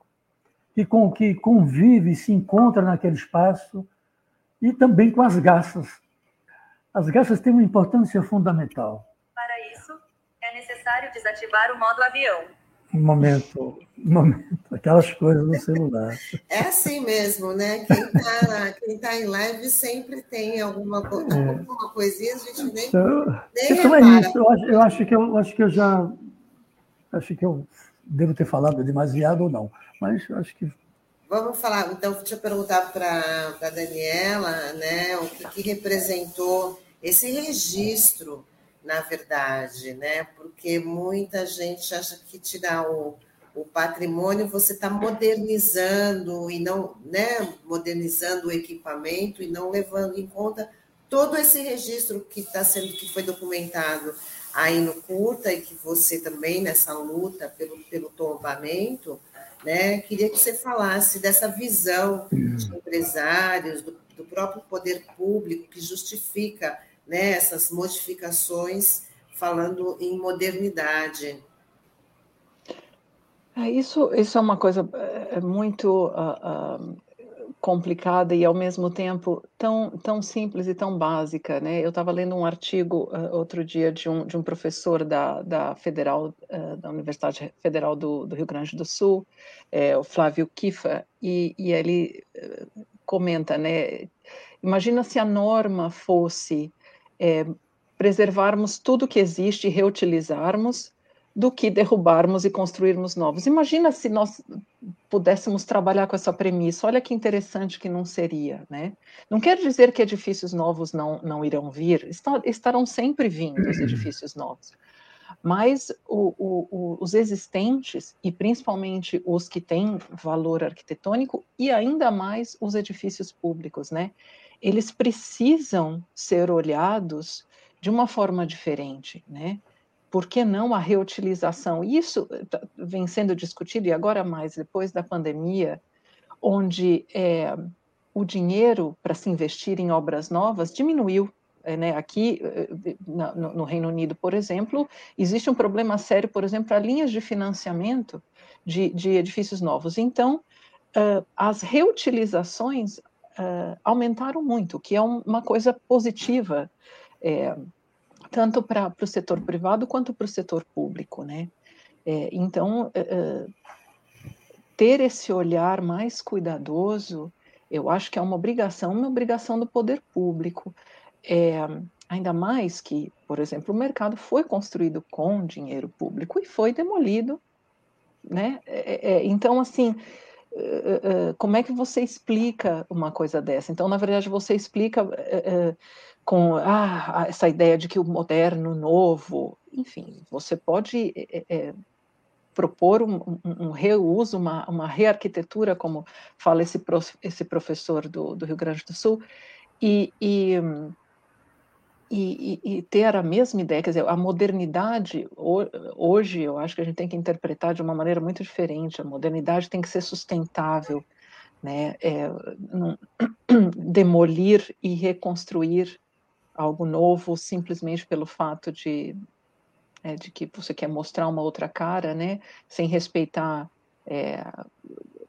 que, com, que convive, se encontra naquele espaço, e também com as garças. As garças têm uma importância fundamental. Para isso, é necessário desativar o modo avião um momento, um momento, aquelas coisas no celular. É assim mesmo, né? Quem está quem tá em live sempre tem alguma, é. alguma coisinha, a gente nem, então, nem então é isso. Eu acho, eu acho, que eu acho que eu já acho que eu devo ter falado demasiado ou não, mas acho que Vamos falar, então, deixa eu perguntar para a Daniela, né, o que, que representou esse registro na verdade, né? Porque muita gente acha que tirar o, o patrimônio você está modernizando e não, né? Modernizando o equipamento e não levando em conta todo esse registro que está sendo que foi documentado aí no curta e que você também nessa luta pelo, pelo tombamento, né? Queria que você falasse dessa visão de empresários, do, do próprio poder público que justifica né, essas modificações falando em modernidade. É, isso, isso é uma coisa é, é muito uh, uh, complicada e ao mesmo tempo tão, tão simples e tão básica, né? Eu estava lendo um artigo uh, outro dia de um, de um professor da, da Federal, da Universidade Federal do, do, Rio Grande do Sul, é, o Flávio Kifa, e, e ele comenta, né? Imagina se a norma fosse é, preservarmos tudo que existe e reutilizarmos do que derrubarmos e construirmos novos. Imagina se nós pudéssemos trabalhar com essa premissa. Olha que interessante que não seria, né? Não quer dizer que edifícios novos não, não irão vir, estarão sempre vindo os edifícios novos. Mas o, o, os existentes, e principalmente os que têm valor arquitetônico, e ainda mais os edifícios públicos, né? eles precisam ser olhados de uma forma diferente, né? Por que não a reutilização? Isso tá, vem sendo discutido, e agora mais depois da pandemia, onde é, o dinheiro para se investir em obras novas diminuiu. É, né? Aqui eh, no, no Reino Unido, por exemplo, existe um problema sério, por exemplo, para linhas de financiamento de, de edifícios novos. Então, as reutilizações aumentaram muito, o que é um, uma coisa positiva, é, tanto para o setor privado quanto para o setor público, né? É, então, uh, ter esse olhar mais cuidadoso, eu acho que é uma obrigação, uma obrigação do poder público. É, ainda mais que, por exemplo, o mercado foi construído com dinheiro público e foi demolido, né? É, é, então, assim, como é que você explica uma coisa dessa? Então, na verdade, você explica com ah, essa ideia de que o moderno, novo, enfim, você pode propor um, um, um, reuso, uma, uma rearquitetura, como fala esse, prof, esse professor do, do Rio Grande do Sul, e, e, e, e, ter a mesma ideia, quer dizer, a modernidade, hoje eu acho que a gente tem que interpretar de uma maneira muito diferente, a modernidade tem que ser sustentável, né, é, não, demolir e reconstruir algo novo simplesmente pelo fato de é, de que você quer mostrar uma outra cara, né, sem respeitar é,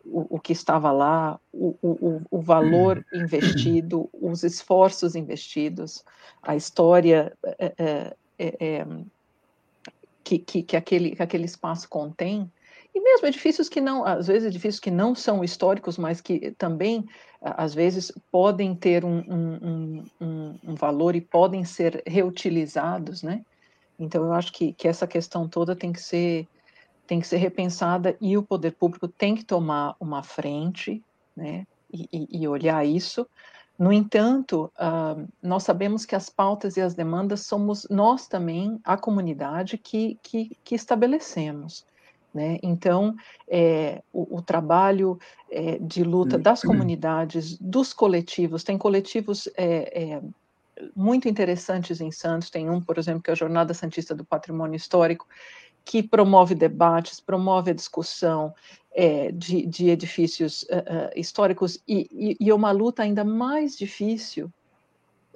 o, o, que estava lá, o, o, o, valor investido, os esforços investidos, a história é, é, é, é que, que, que, aquele, que aquele espaço contém, e mesmo edifícios que não, às vezes edifícios que não são históricos, mas que também, às vezes, podem ter um, um, um, um valor e podem ser reutilizados, né? Então, eu acho que, que essa questão toda tem que ser tem que ser repensada e o poder público tem que tomar uma frente, né, e, e olhar isso. No entanto, uh, nós sabemos que as pautas e as demandas somos nós também, a comunidade, que, que, que estabelecemos. Né? Então, é, o, o, trabalho é, de luta das comunidades, dos coletivos, tem coletivos é, muito interessantes em Santos. Tem um, por exemplo, que é a Jornada Santista do Patrimônio Histórico, que promove debates, promove a discussão de, de, edifícios uh, uh, históricos e, e, e, é uma luta ainda mais difícil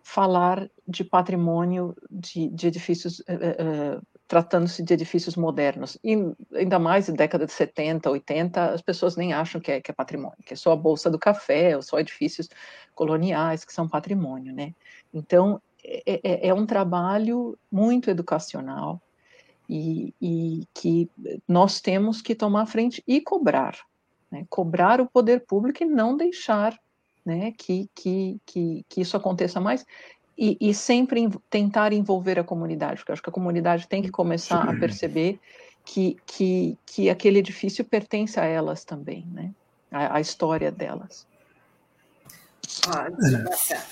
falar de patrimônio de, de edifícios, uh, tratando-se de edifícios modernos. E ainda mais em década de 70, 80, as pessoas nem acham que é, que é patrimônio, que é só a Bolsa do Café, ou só edifícios coloniais que são patrimônio, né? Então, é, é, é um trabalho muito educacional e, e, que nós temos que tomar frente e cobrar, né? cobrar o poder público e não deixar né, que, que, que, que isso aconteça mais e, e, sempre tentar envolver a comunidade, porque acho que a comunidade tem que começar a perceber que, que, que aquele edifício pertence a elas também, né? a, a história delas. Ó, deixa passar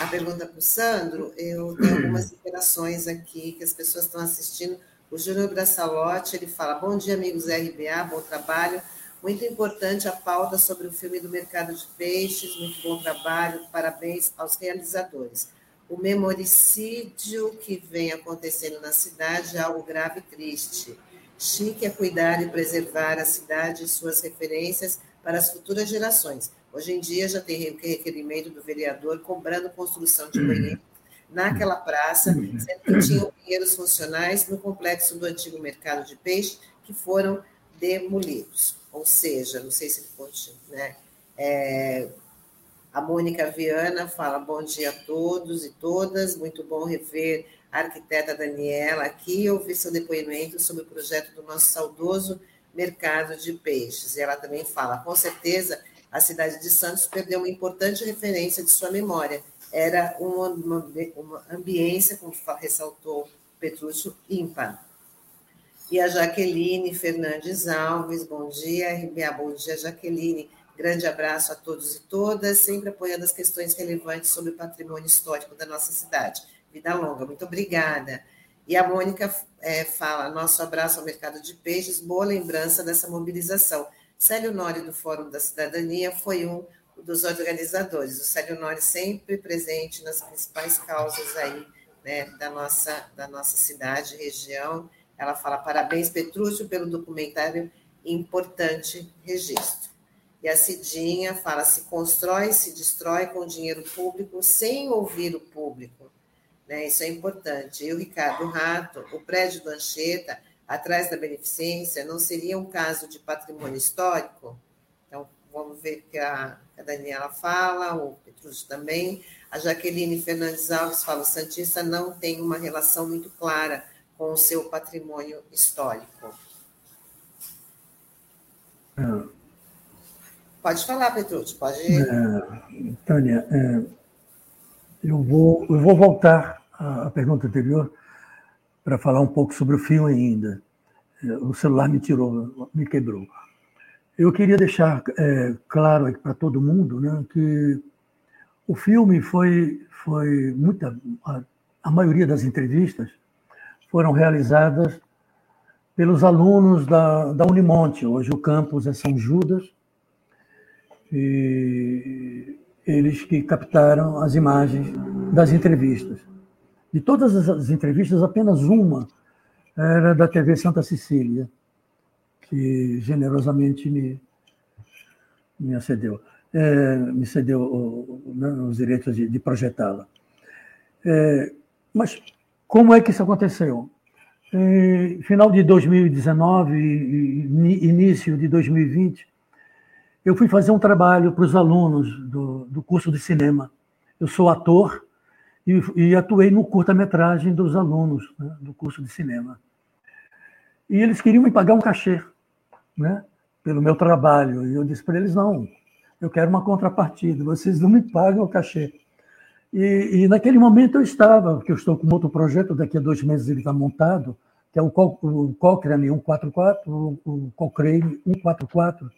a pergunta para o Sandro. Eu tenho algumas interações aqui que as pessoas estão assistindo. O Júnior Braçalotti, ele fala, bom dia, amigos RBA, bom trabalho. Muito importante a pauta sobre o filme do mercado de peixes, muito bom trabalho, parabéns aos realizadores. O memoricídio que vem acontecendo na cidade é algo grave e triste. Chique é cuidar e preservar a cidade e suas referências para as futuras gerações. Hoje em dia já tem requerimento do vereador cobrando construção de banheiro naquela praça, sendo que tinham banheiros funcionais no complexo do antigo mercado de peixe que foram demolidos. Ou seja, não sei se ele continua, né? É, a Mônica Viana fala bom dia a todos e todas, muito bom rever a arquiteta Daniela aqui e ouvir seu depoimento sobre o projeto do nosso saudoso mercado de peixes. E ela também fala, com certeza a cidade de Santos perdeu uma importante referência de sua memória. Era uma, uma, uma ambiência, como ressaltou Petrúcio, ímpar. E a Jaqueline Fernandes Alves, bom dia, RBA, bom dia, Jaqueline. Grande abraço a todos e todas, sempre apoiando as questões relevantes sobre o patrimônio histórico da nossa cidade. Vida longa, muito obrigada. E a Mônica é, fala: nosso abraço ao mercado de peixes, boa lembrança dessa mobilização. Célio Nori, do Fórum da Cidadania, foi um dos organizadores. O Célio Nori sempre presente nas principais causas aí, né, da, nossa, da nossa cidade, região. Ela fala parabéns, Petrúcio, pelo documentário importante registro. E a Cidinha fala: se constrói, se destrói com dinheiro público sem ouvir o público. Né? Isso é importante. E o Ricardo Rato, o prédio do Anchieta, atrás da beneficência, não seria um caso de patrimônio histórico? Então, vamos ver que a, a Daniela fala, o Petrus também. A Jaqueline Fernandes Alves fala: o Santista não tem uma relação muito clara com o seu patrimônio histórico. É. Pode falar, Petrus, pode. É, Tânia, é, eu, vou, eu vou voltar à pergunta anterior para falar um pouco sobre o filme ainda. É, o celular me tirou, me quebrou. Eu queria deixar é, claro para todo mundo né, que o filme foi, foi muita. A, a maioria das entrevistas foram realizadas pelos alunos da, da Unimonte. Hoje o campus é São Judas. E eles que captaram as imagens das entrevistas. De todas as entrevistas, apenas uma era da TV Santa Cecília, que generosamente me, me acedeu, é, me cedeu né, os direitos de, de projetá-la. É, mas como é que isso aconteceu? Em final de 2019 e início de 2020, eu fui fazer um trabalho para os alunos do, do curso de cinema. Eu sou ator e, e atuei no curta-metragem dos alunos né, do curso de cinema. E eles queriam me pagar um cachê né, pelo meu trabalho. E eu disse para eles: não, eu quero uma contrapartida, vocês não me pagam o cachê. E, e, naquele momento eu estava, porque eu estou com outro projeto, daqui a dois meses ele está montado, que é o, o Cochrane 144, o, o Cochrane 144,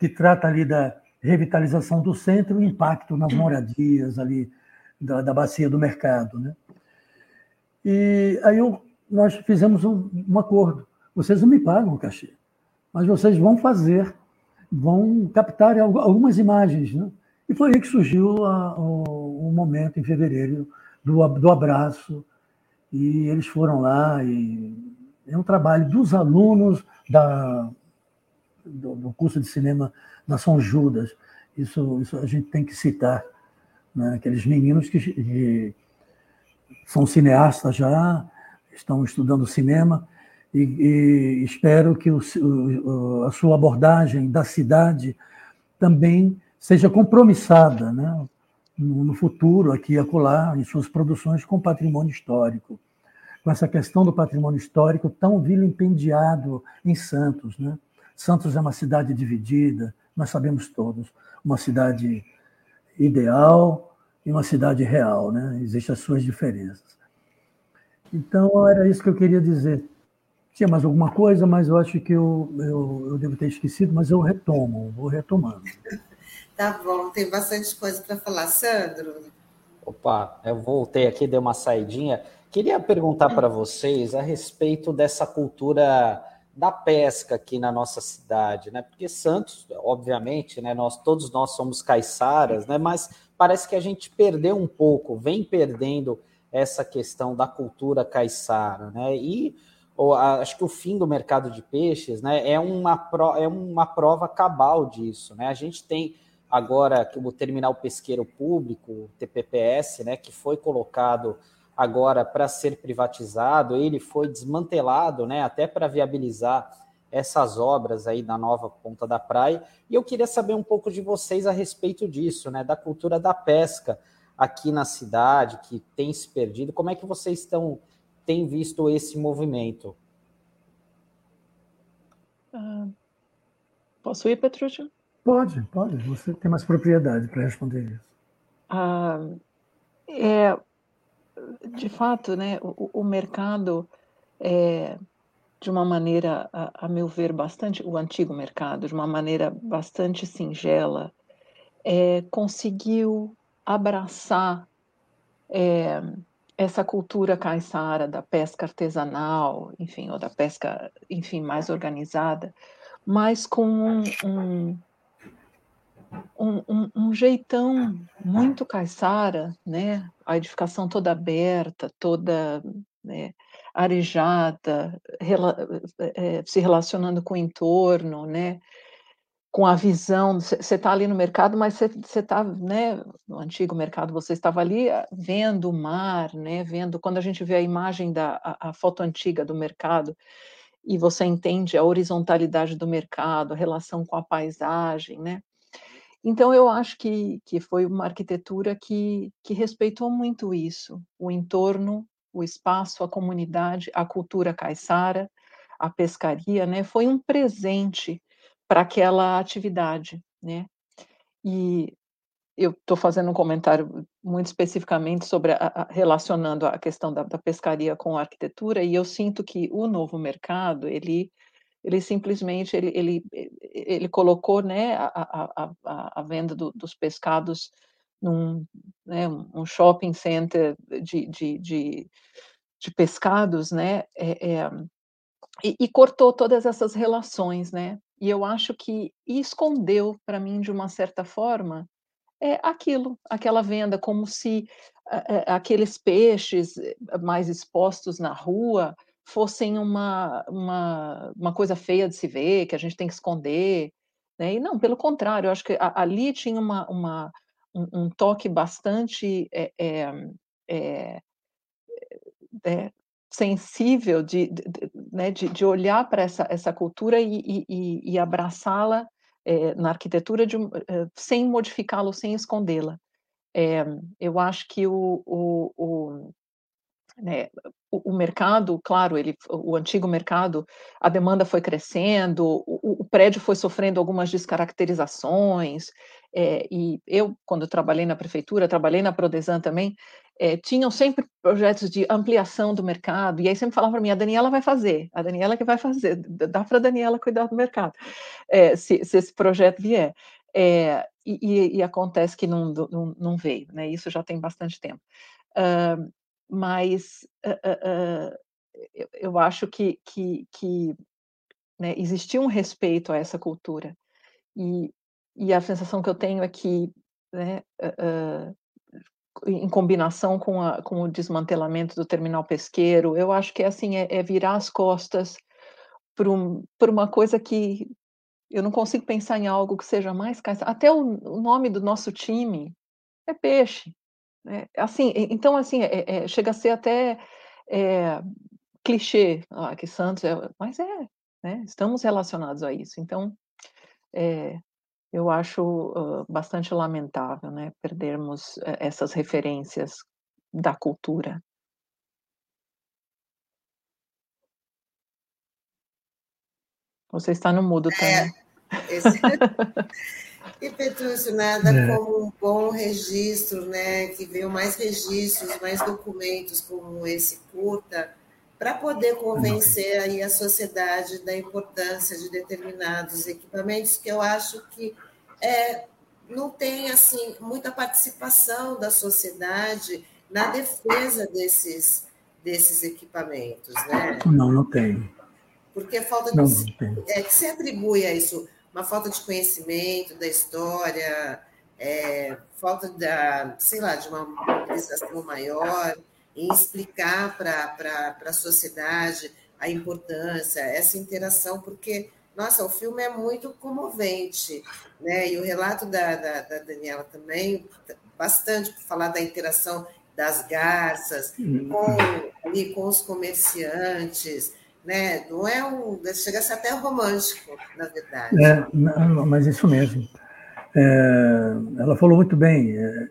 que trata ali da revitalização do centro e impacto nas moradias ali da, da bacia do mercado. Né? E aí eu, nós fizemos um, um acordo. Vocês não me pagam o cachê, mas vocês vão fazer, vão captar algumas imagens. Né? E foi aí que surgiu a, o, o, momento, em fevereiro, do, do abraço. E eles foram lá e é um trabalho dos alunos da, do, do, curso de cinema da São Judas. Isso, isso a gente tem que citar né? aqueles meninos que, são cineastas já, estão estudando cinema, e, e espero que o, o, a sua abordagem da cidade também seja compromissada né? no, no futuro, aqui e acolá, em suas produções com patrimônio histórico. Com essa questão do patrimônio histórico tão vilipendiado em Santos. Né? Santos é uma cidade dividida, nós sabemos todos, uma cidade ideal e uma cidade real, né? Existem as suas diferenças. Então, era isso que eu queria dizer. Tinha mais alguma coisa, mas eu acho que eu, eu, eu devo ter esquecido, mas eu retomo, vou retomando. Tá bom, tem bastante coisa para falar. Sandro? Opa, eu voltei aqui, dei uma saidinha. Queria perguntar para vocês a respeito dessa cultura da pesca aqui na nossa cidade, né? Porque Santos, obviamente, né? Nós todos nós somos caiçaras, né? Mas parece que a gente perdeu um pouco, vem perdendo essa questão da cultura caiçara, né? E ou, acho que o fim do mercado de peixes, né? É uma pro, é uma prova cabal disso, né? A gente tem agora o terminal pesqueiro público, TPPS, né? Que foi colocado agora para ser privatizado, ele foi desmantelado, né, até para viabilizar essas obras aí na nova ponta da praia. E eu queria saber um pouco de vocês a respeito disso, né, da cultura da pesca aqui na cidade, que tem se perdido. Como é que vocês estão têm visto esse movimento? Uh, posso ir, Petrúcia? Pode, pode. Você tem mais propriedade para responder isso. Uh, é, de fato, né, o, o mercado, é, de uma maneira, a, a, meu ver, bastante, o antigo mercado, de uma maneira bastante singela, é, conseguiu abraçar é, essa cultura caiçara da pesca artesanal, enfim, ou da pesca, enfim, mais organizada, mas com um, um um, um, um, jeitão muito caiçara, né? A edificação toda aberta, toda né, arejada, rela, é, se relacionando com o entorno, né? Com a visão, você está ali no mercado, mas você está, né? No antigo mercado, você estava ali ah, vendo o mar, né? Vendo quando a gente vê a imagem da a, a foto antiga do mercado e você entende a horizontalidade do mercado, a relação com a paisagem, né? Então, eu acho que, que foi uma arquitetura que, que respeitou muito isso, o entorno, o espaço, a comunidade, a cultura caiçara, a pescaria, né? Foi um presente para aquela atividade, né? E eu estou fazendo um comentário muito especificamente sobre a, a, relacionando a questão da, da, pescaria com a arquitetura e eu sinto que o novo mercado ele ele simplesmente ele, ele, ele colocou né a, a, a, venda do, dos pescados num né, um shopping center de, de, de, de pescados né é, é, e, e cortou todas essas relações né. E eu acho que escondeu para mim de uma certa forma é aquilo, aquela venda, como se aqueles peixes eh, mais expostos na rua fossem uma, uma, uma coisa feia de se ver, que a gente tem que esconder. Né? E não, pelo contrário, eu acho que ali tinha uma, uma um, um, toque bastante é, é, é, sensível de, de, né, de, de olhar para essa, essa cultura e, e, e abraçá-la é, na arquitetura de, é, sem modificá-lo, sem escondê-la. É, eu acho que o, o, o, né, o, o, mercado, claro, ele, o antigo mercado, a demanda foi crescendo, o, o prédio foi sofrendo algumas descaracterizações, é, e eu, quando trabalhei na prefeitura, trabalhei na Prodesan também, é, tinham sempre projetos de ampliação do mercado, e aí sempre falavam para mim, a Daniela vai fazer, a Daniela que vai fazer, dá para a Daniela cuidar do mercado, é, se, se, esse projeto vier. É, e, e, acontece que não, não, não, veio, né? isso já tem bastante tempo. Uh, mas uh, uh, eu, acho que, que, que né, existia um respeito a essa cultura, e, e a sensação que eu tenho é que né, uh, em combinação com, a, com, o desmantelamento do terminal pesqueiro, eu acho que é assim, é, é virar as costas por, um, uma coisa que eu não consigo pensar em algo que seja mais até o, o nome do nosso time é peixe, né? assim, então assim é, é, chega a ser até é, clichê, ah, que Santos é, mas é, né? estamos relacionados a isso, então é, eu acho uh, bastante lamentável, né, perdermos uh, essas referências da cultura. Você está no mudo, também. É, esse... e Petrúcio, nada é. como um bom registro, né, que venham mais registros, mais documentos como esse curta, para poder convencer aí a sociedade da importância de determinados equipamentos que eu acho que é, não tem assim muita participação da sociedade na defesa desses desses equipamentos, né? Não, não tem. Porque falta não, de, não é que se atribui a isso uma falta de conhecimento da história, é, falta da, sei lá, de uma mobilização maior em explicar para a sociedade a importância, essa interação, porque, nossa, o filme é muito comovente, né? E o relato da, da, da Daniela também, bastante, para falar da interação das garças com, ali, com os comerciantes, né? Não é um. Chega a ser até romântico, na verdade. É, mas isso mesmo. É, ela falou muito bem. É,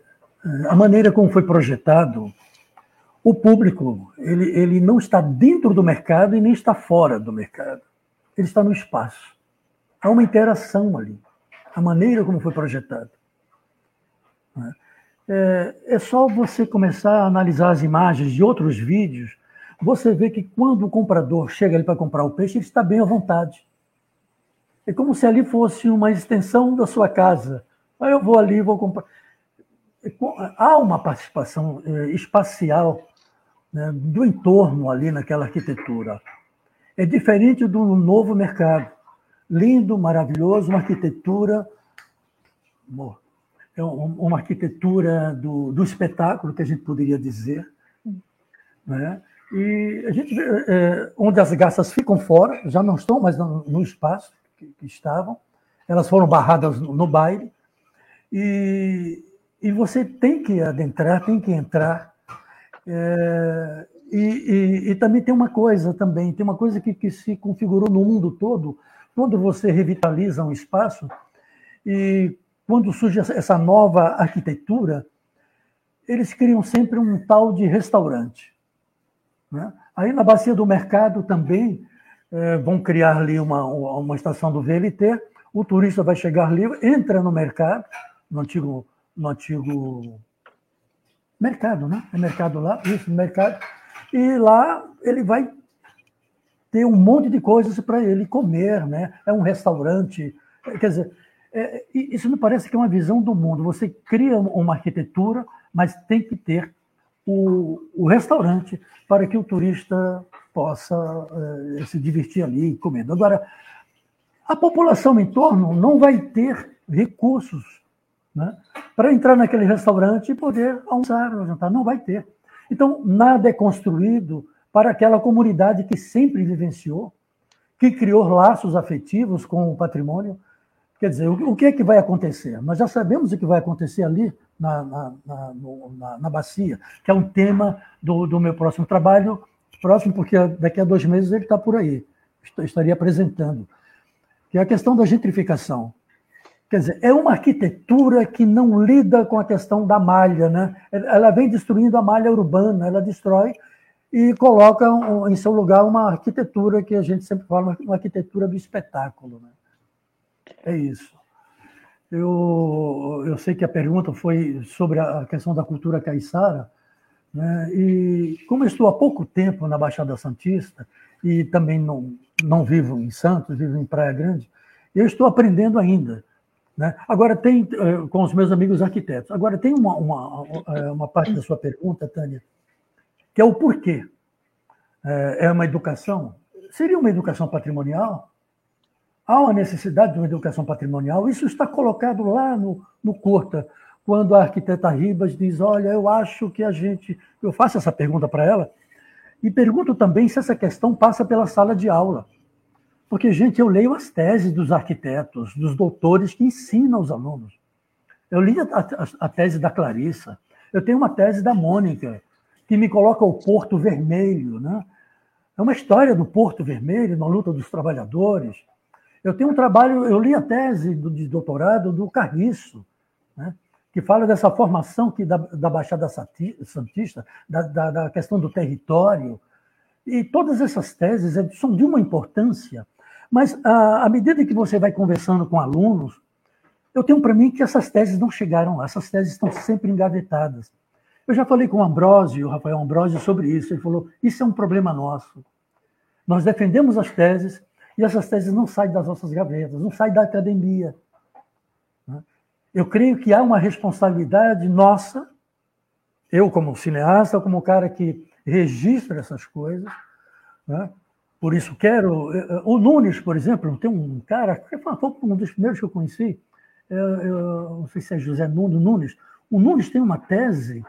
a maneira como foi projetado o público ele, ele não está dentro do mercado e nem está fora do mercado. Ele está no espaço. Há uma interação ali. A maneira como foi projetado. É, é só você começar a analisar as imagens de outros vídeos, você vê que quando o comprador chega ali para comprar o peixe, ele está bem à vontade. É como se ali fosse uma extensão da sua casa. Eu vou ali, vou comprar. É há uma participação é, espacial né, do entorno ali naquela arquitetura. É diferente do novo mercado. Lindo, maravilhoso, uma arquitetura. É uma arquitetura do, do espetáculo, que a gente poderia dizer. Né? E a gente vê é, onde as garças ficam fora, já não estão mais no, no espaço que, que, estavam, elas foram barradas no, no baile, e, e você tem que adentrar, tem que entrar. É, e, e, e, também tem uma coisa também, tem uma coisa que, que se configurou no mundo todo, quando você revitaliza um espaço, e quando surge essa nova arquitetura, eles criam sempre um tal de restaurante. Né? Aí na Bacia do Mercado também é, vão criar ali uma, uma estação do VLT, o turista vai chegar ali, entra no mercado, no antigo, no antigo mercado, né? É mercado lá, isso, mercado, e lá ele vai ter um monte de coisas para ele comer, né? É um restaurante, quer dizer, é, isso me parece que é uma visão do mundo. Você cria uma arquitetura, mas tem que ter o, o restaurante para que o turista possa é, se divertir ali comendo. Agora, a população em torno não vai ter recursos né, para entrar naquele restaurante e poder almoçar ou jantar. Não vai ter. Então, nada é construído para aquela comunidade que sempre vivenciou, que criou laços afetivos com o patrimônio. Quer dizer, o, que é que vai acontecer? Nós já sabemos o que vai acontecer ali na, na, na, na, bacia, que é um tema do, do meu próximo trabalho, próximo porque daqui a dois meses ele está por aí, estaria apresentando, que é a questão da gentrificação. Quer dizer, é uma arquitetura que não lida com a questão da malha, né? Ela vem destruindo a malha urbana, ela destrói e coloca em seu lugar uma arquitetura que a gente sempre fala, uma arquitetura do espetáculo. Né? É isso. Eu, eu sei que a pergunta foi sobre a questão da cultura caiçara, né? e como estou há pouco tempo na Baixada Santista, e também não, não vivo em Santos, vivo em Praia Grande, eu estou aprendendo ainda. Né? Agora, tem, eh, com os meus amigos arquitetos, agora tem uma, uma, eh, uma parte da sua pergunta, Tânia, que é o porquê. Eh, é uma educação? Seria uma educação patrimonial? Há uma necessidade de uma educação patrimonial? Isso está colocado lá no, no Corta, quando a arquiteta Ribas diz: Olha, eu acho que a gente. Eu faço essa pergunta para ela, e pergunto também se essa questão passa pela sala de aula. Porque, gente, eu leio as teses dos arquitetos, dos doutores que ensinam os alunos. Eu li a, a, a tese da Clarissa, eu tenho uma tese da Mônica, que me coloca o Porto Vermelho. Né? É uma história do Porto Vermelho, na luta dos trabalhadores. Eu tenho um trabalho, eu li a tese do, de doutorado do Carriço, né? que fala dessa formação que, da, da Baixada Santista, da, da, da questão do território. E todas essas teses são de uma importância mas à medida que você vai conversando com alunos, eu tenho para mim que essas teses não chegaram lá, essas teses estão sempre engavetadas. Eu já falei com o Ambrósio, o Rafael Ambrósio, sobre isso. Ele falou: isso é um problema nosso. Nós defendemos as teses e essas teses não saem das nossas gavetas, não saem da academia. Né? Eu creio que há uma responsabilidade nossa, eu como cineasta, como cara que registra essas coisas, né? Por isso quero. Eh, eh, o Nunes, por exemplo, tem um cara, que foi um dos primeiros que eu conheci, eu, eu não sei se é José Nunes. O Nunes tem uma tese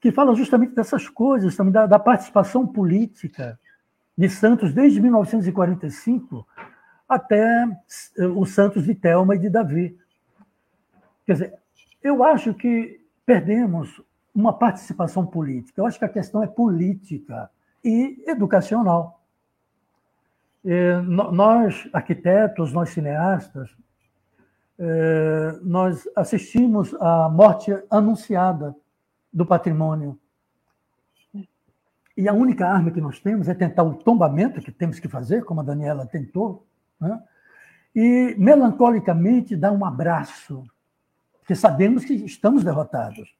que fala justamente dessas coisas, também da participação política de Santos desde 1945 até eh, o Santos de Telma e de Davi. Quer dizer, eu acho que perdemos uma participação política. Eu acho que a questão é política e educacional. É, nós, arquitetos, nós cineastas, é, nós assistimos à morte anunciada do patrimônio. E a única arma que nós temos é tentar o tombamento, que temos que fazer, como a Daniela tentou, né? e melancolicamente dar um abraço, porque sabemos que estamos derrotados.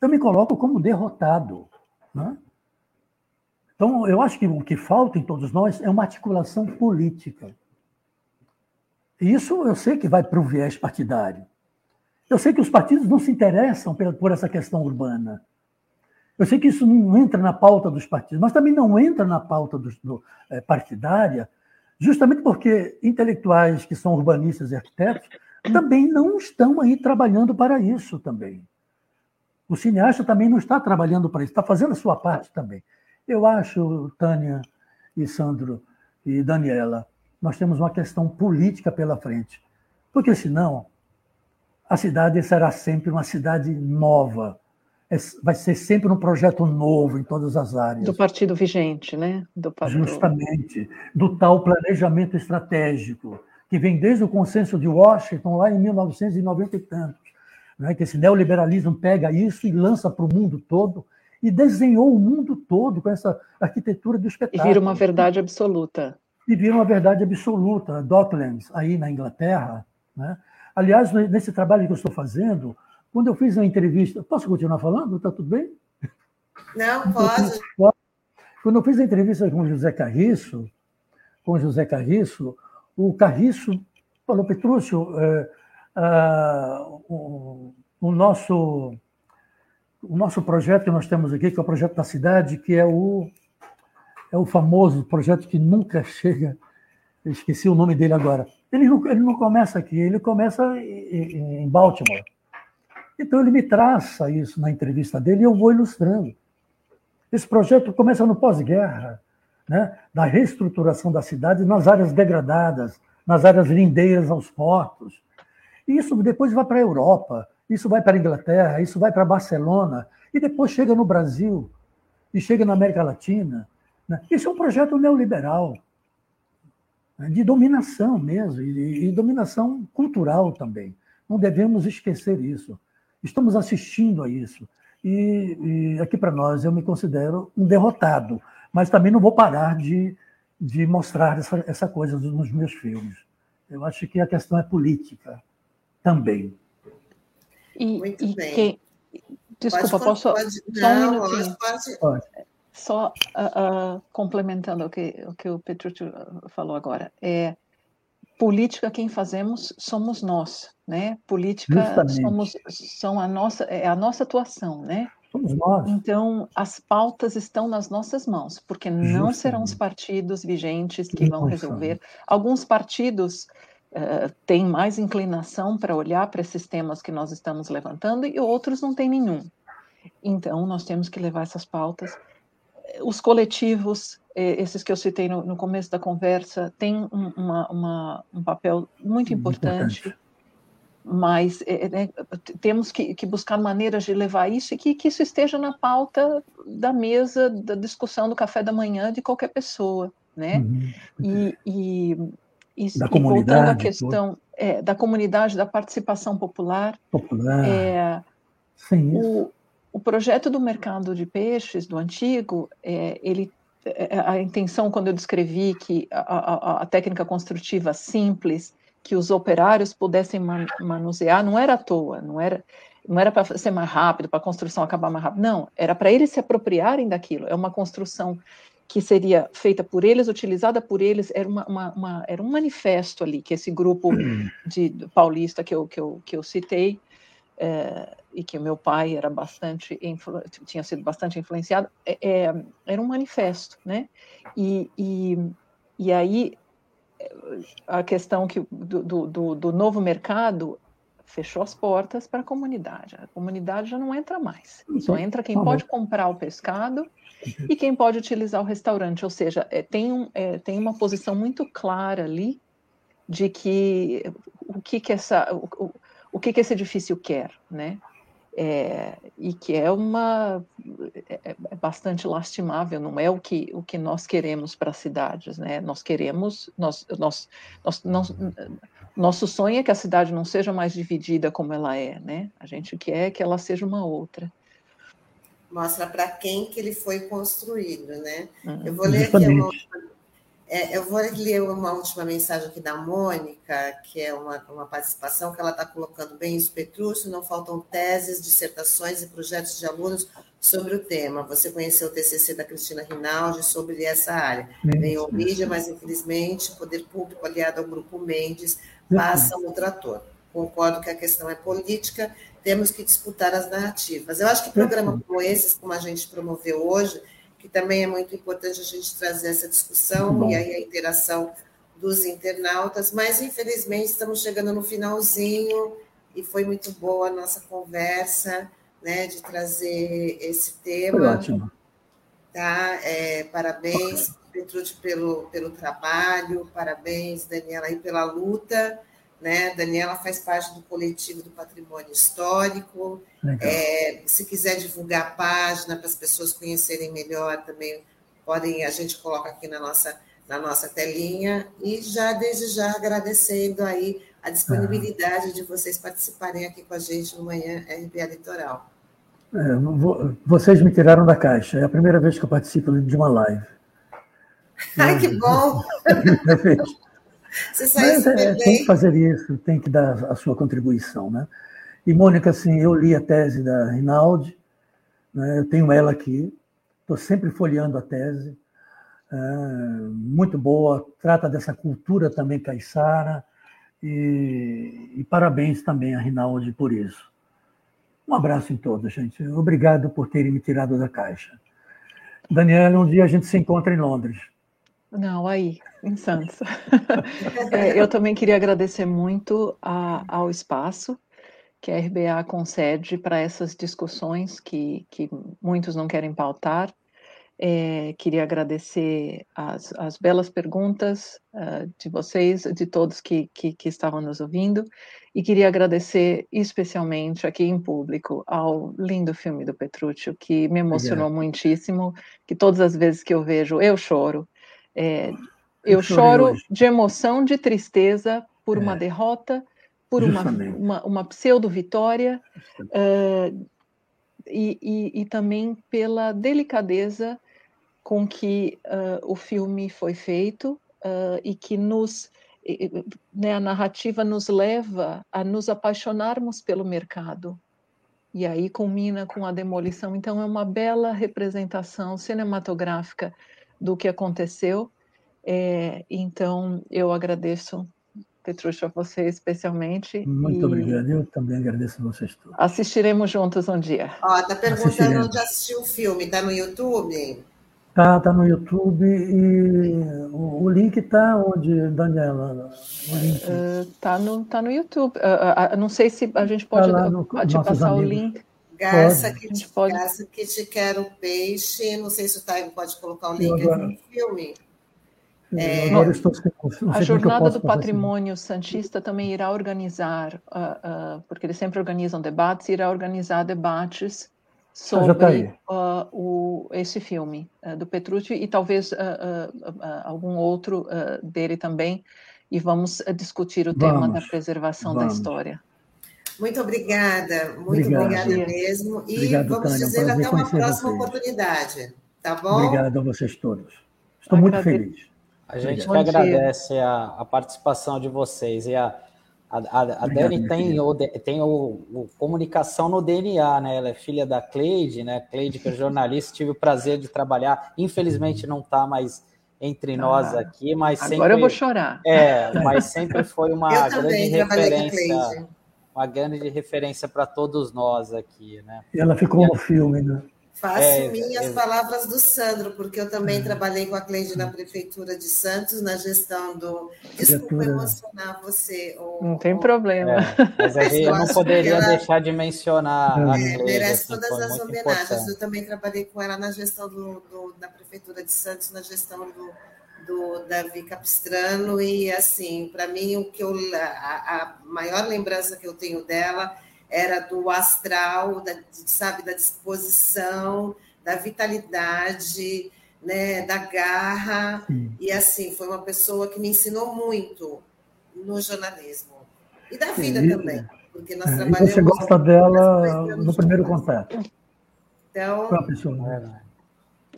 Eu me coloco como derrotado. Né? Então, eu acho que o que falta em todos nós é uma articulação política. E isso eu sei que vai para o viés partidário. Eu sei que os partidos não se interessam por essa questão urbana. Eu sei que isso não entra na pauta dos partidos, mas também não entra na pauta do, do, é, partidária, justamente porque intelectuais que são urbanistas e arquitetos também não estão aí trabalhando para isso também. O cineasta também não está trabalhando para isso, está fazendo a sua parte também. Eu acho, Tânia e Sandro e Daniela, nós temos uma questão política pela frente. Porque senão a cidade será sempre uma cidade nova. É, vai ser sempre um projeto novo em todas as áreas. Do partido vigente, né? Do partido... Justamente. Do tal planejamento estratégico, que vem desde o consenso de Washington, lá em 1990 e tantos, né, que esse neoliberalismo pega isso e lança para o mundo todo, e desenhou o mundo todo com essa arquitetura do espetáculo. E vira uma verdade absoluta. E vira uma verdade absoluta. Docklands, aí na Inglaterra. Né? Aliás, nesse trabalho que eu estou fazendo, quando eu fiz uma entrevista. Posso continuar falando? Está tudo bem? Não, pode. Quando eu fiz a entrevista com o José Carriço, com o José Carriço, o Carriço falou, Petrúcio, é, o, o, nosso, o nosso projeto que nós temos aqui, que é o projeto da cidade, que é o, é o famoso projeto que nunca chega, esqueci o nome dele agora. Ele não, ele não começa aqui, ele começa em, em Baltimore. Então ele me traça isso na entrevista dele e eu vou ilustrando. Esse projeto começa no pós-guerra, né, da reestruturação da cidade nas áreas degradadas, nas áreas lindeiras aos portos. E isso depois vai para a Europa, isso vai para a Inglaterra, isso vai para Barcelona, e depois chega no Brasil, e chega na América Latina. Né? Isso é um projeto neoliberal, né, de dominação mesmo, e, e dominação cultural também. Não devemos esquecer isso. Estamos assistindo a isso. E, e aqui para nós eu me considero um derrotado, mas também não vou parar de, de mostrar essa, essa coisa nos meus filmes. Eu acho que a questão é política também. E, Muito e bem. Quem... Desculpa, pode, posso. Pode, só um minutinho. Pode, pode. Só uh, uh, complementando o que, o que o Petruccio falou agora. É, política quem fazemos somos nós, né? Política somos são a nossa é a nossa atuação, né? Somos nós. Então as pautas estão nas nossas mãos, porque Justamente. não serão os partidos vigentes que vão resolver. Alguns partidos uh, têm mais inclinação para olhar para esses temas que nós estamos levantando e outros não têm nenhum. Então nós temos que levar essas pautas. Os coletivos esses que eu citei no, no começo da conversa, têm um, uma, uma, um papel muito importante, importante. mas é, é, temos que, que, buscar maneiras de levar isso e que, que, isso esteja na pauta da mesa da discussão do café da manhã de qualquer pessoa, né? Uhum. E, e, e, da e voltando à questão é, da comunidade, da participação popular, popular. É, Sim, o, o projeto do mercado de peixes, do antigo, é, ele é, é, a intenção quando eu descrevi que a, a, a técnica construtiva simples, que os operários pudessem man, manusear, não era à toa, não era não era para ser mais rápido, para a construção acabar mais rápido, não, era para eles se apropriarem daquilo. É uma construção que seria feita por eles, utilizada por eles, era, uma, uma, uma era um manifesto ali, que esse grupo de, de paulista que eu, que eu, que eu citei, é, e que o meu pai era bastante tinha sido bastante influenciado é, é, era um manifesto né? E, e, e aí a questão que do, do, do novo mercado fechou as portas para a comunidade. A comunidade já não entra mais. Só entra quem pode comprar o pescado e quem pode utilizar o restaurante. Ou seja é, tem, um, é, tem uma posição muito clara ali de que o que que essa o, o que, que esse edifício quer, né? É, e que é uma é, é, bastante lastimável, não é o que, o que nós queremos para as cidades, né? Nós queremos, nós, nós, nós, nós, nosso sonho é que a cidade não seja mais dividida como ela é, né? A gente quer que ela seja uma outra. Mostra para quem que ele foi construído, né? Uhum. Eu vou ler aqui uma, é, eu vou ler uma última mensagem aqui da Mônica, que é uma, uma participação que ela está colocando bem isso, Petrúcio, não faltam teses, dissertações e projetos de alunos sobre o tema. Você conheceu o TCC da Cristina Rinaldi sobre essa área. Vem o mídia, mas infelizmente o poder público aliado ao Grupo Mendes passa no trator. Concordo que a questão é política, temos que disputar as narrativas. Eu acho que programas como esses, como a gente promoveu hoje, que também é muito importante a gente trazer essa discussão e aí a interação dos internautas, mas infelizmente estamos chegando no finalzinho e foi muito boa a nossa conversa, né, de trazer esse tema. Foi ótimo. Tá? É, parabéns, Petrucci, pelo, pelo trabalho, parabéns, Daniela, aí pela luta. Né? Daniela faz parte do coletivo do patrimônio histórico. É, se quiser divulgar a página para as pessoas conhecerem melhor, também podem, a gente coloca aqui na nossa, na nossa telinha e já desde já agradecendo aí a disponibilidade ah. de vocês participarem aqui com a gente no Manhã RBA Litoral. É, vocês me tiraram da caixa. É a primeira vez que eu participo de uma live. Ai, que bom! Você saiu Mas, é, Tem que fazer isso, tem que dar a sua contribuição, né? E, Mônica, assim, eu li a tese da Rinaldi, né? eu tenho ela aqui, estou sempre folheando a tese, é, muito boa, trata dessa cultura também caiçara, e, e parabéns também a Rinaldi por isso. Um abraço em todos, gente. Obrigado por terem me tirado da caixa. Daniela, um dia a gente se encontra em Londres. Não, aí, em Santos. é, eu também queria agradecer muito a, ao espaço que a RBA concede para essas discussões que, que muitos não querem pautar. É, queria agradecer as, as belas perguntas uh, de vocês, de todos que, que, que, estavam nos ouvindo, e queria agradecer especialmente aqui em público ao lindo filme do Petrúcio, que me emocionou Obrigado. muitíssimo, que todas as vezes que eu vejo, eu choro. É, eu, eu choro hoje. de emoção, de tristeza por é. uma derrota, por uma, uma, uma pseudo-vitória, uh, e, e, e, também pela delicadeza com que uh, o filme foi feito uh, e que nos né, a narrativa nos leva a nos apaixonarmos pelo mercado. E aí culmina com a demolição. Então, é uma bela representação cinematográfica do que aconteceu. É, então, eu agradeço, Petrucha, a você especialmente. Muito e... obrigado, eu também agradeço a vocês todos. Assistiremos juntos um dia. Ó, tá perguntando onde assistiu o filme, tá no YouTube? Tá, tá no YouTube e o, o link tá onde, Daniela? O link. Uh, tá, no, tá no YouTube. Uh, uh, não sei se a gente pode tá no, te passar amigos. o link. Garça, que te, pode... Garça que te quer o peixe. Não sei se o Time pode colocar o link agora... no filme. É, a é Jornada do Patrimônio assim. Santista também irá organizar, uh, uh, porque eles sempre organizam debates, irá organizar debates ah, tá sobre tá uh, o, esse filme do Petrucci e talvez algum outro dele também, e vamos discutir o vamos, tema da preservação vamos. da história. Muito obrigada, muito Obrigado. obrigada mesmo. E Obrigado, vamos Tânia, dizer até uma próxima vocês. oportunidade, tá bom? Obrigado a vocês todos. Estou muito feliz. A gente que agradece a, a, participação de vocês. E a, a, a, a Dani tem, o, tem o, o, comunicação no DNA, né? Ela é filha da Cleide, né? Cleide, que é jornalista, tive o prazer de trabalhar. Infelizmente não está mais entre nós ah, aqui, mas sempre. Agora eu vou chorar. É, mas sempre foi uma grande referência uma grande referência para todos nós aqui, né? E ela ficou no filme, né? Faço é, minhas é, palavras do Sandro, porque eu também é. trabalhei com a Cleide na Prefeitura de Santos, na gestão do. Desculpa emocionar você. Ou, não tem problema. É, mas aí eu não poderia ela... deixar de mencionar a é, Cleide. merece assim, todas as homenagens. Importante. Eu também trabalhei com ela na gestão do, do, da Prefeitura de Santos, na gestão do, do Davi Capistrano e assim para mim o que eu a, a, maior lembrança que eu tenho dela era do astral da, sabe da disposição da vitalidade né da garra Sim. e assim foi uma pessoa que me ensinou muito no jornalismo e da vida Sim. também porque nós é, trabalhamos e você gosta dela no primeiro contato então agradeço obrigada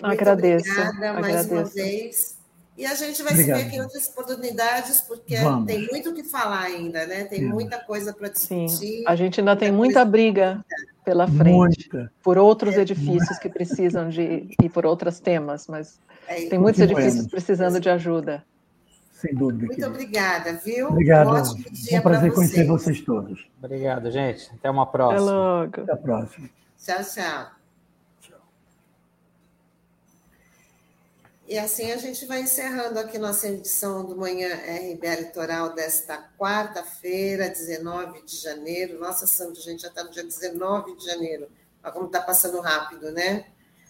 mais agradeço. uma vez e a gente vai Obrigado. se ver aqui em outras oportunidades, porque Vamos. tem muito o que falar ainda, né? Tem Sim. muita coisa para discutir. Sim. A gente ainda tem muita briga pela frente, muita. por outros é. edifícios que precisam de e por outros temas, mas é, tem muitos edifícios precisando de ajuda. Sem dúvida. Muito obrigada, viu? Obrigado. Um ótimo dia um prazer conhecer vocês todos. Obrigado, gente. Até uma próxima. Até logo. Até a próxima. Tchau, tchau. E assim a gente vai encerrando aqui nossa edição do Manhã RBA Litoral desta quarta-feira, 19 de janeiro. Nossa Santa, gente, já está no dia 19 de janeiro. Olha como está passando rápido, né?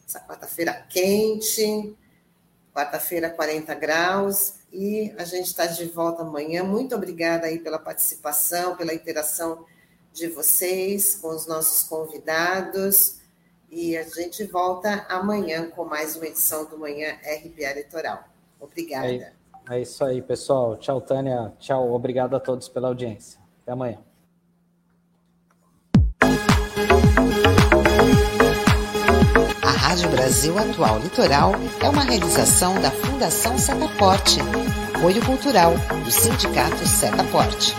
Essa quarta-feira quente, quarta-feira 40 graus, e a gente está de volta amanhã. Muito obrigada aí pela participação, pela interação de vocês com os nossos convidados. E a gente volta amanhã com mais uma edição do Manhã RBA Litoral. Obrigada. É, é isso aí, pessoal. Tchau, Tânia. Tchau. Obrigado a todos pela audiência. Até amanhã. A Rádio Brasil Atual Litoral é uma realização da Fundação Setaporte, apoio cultural do Sindicato Setaporte.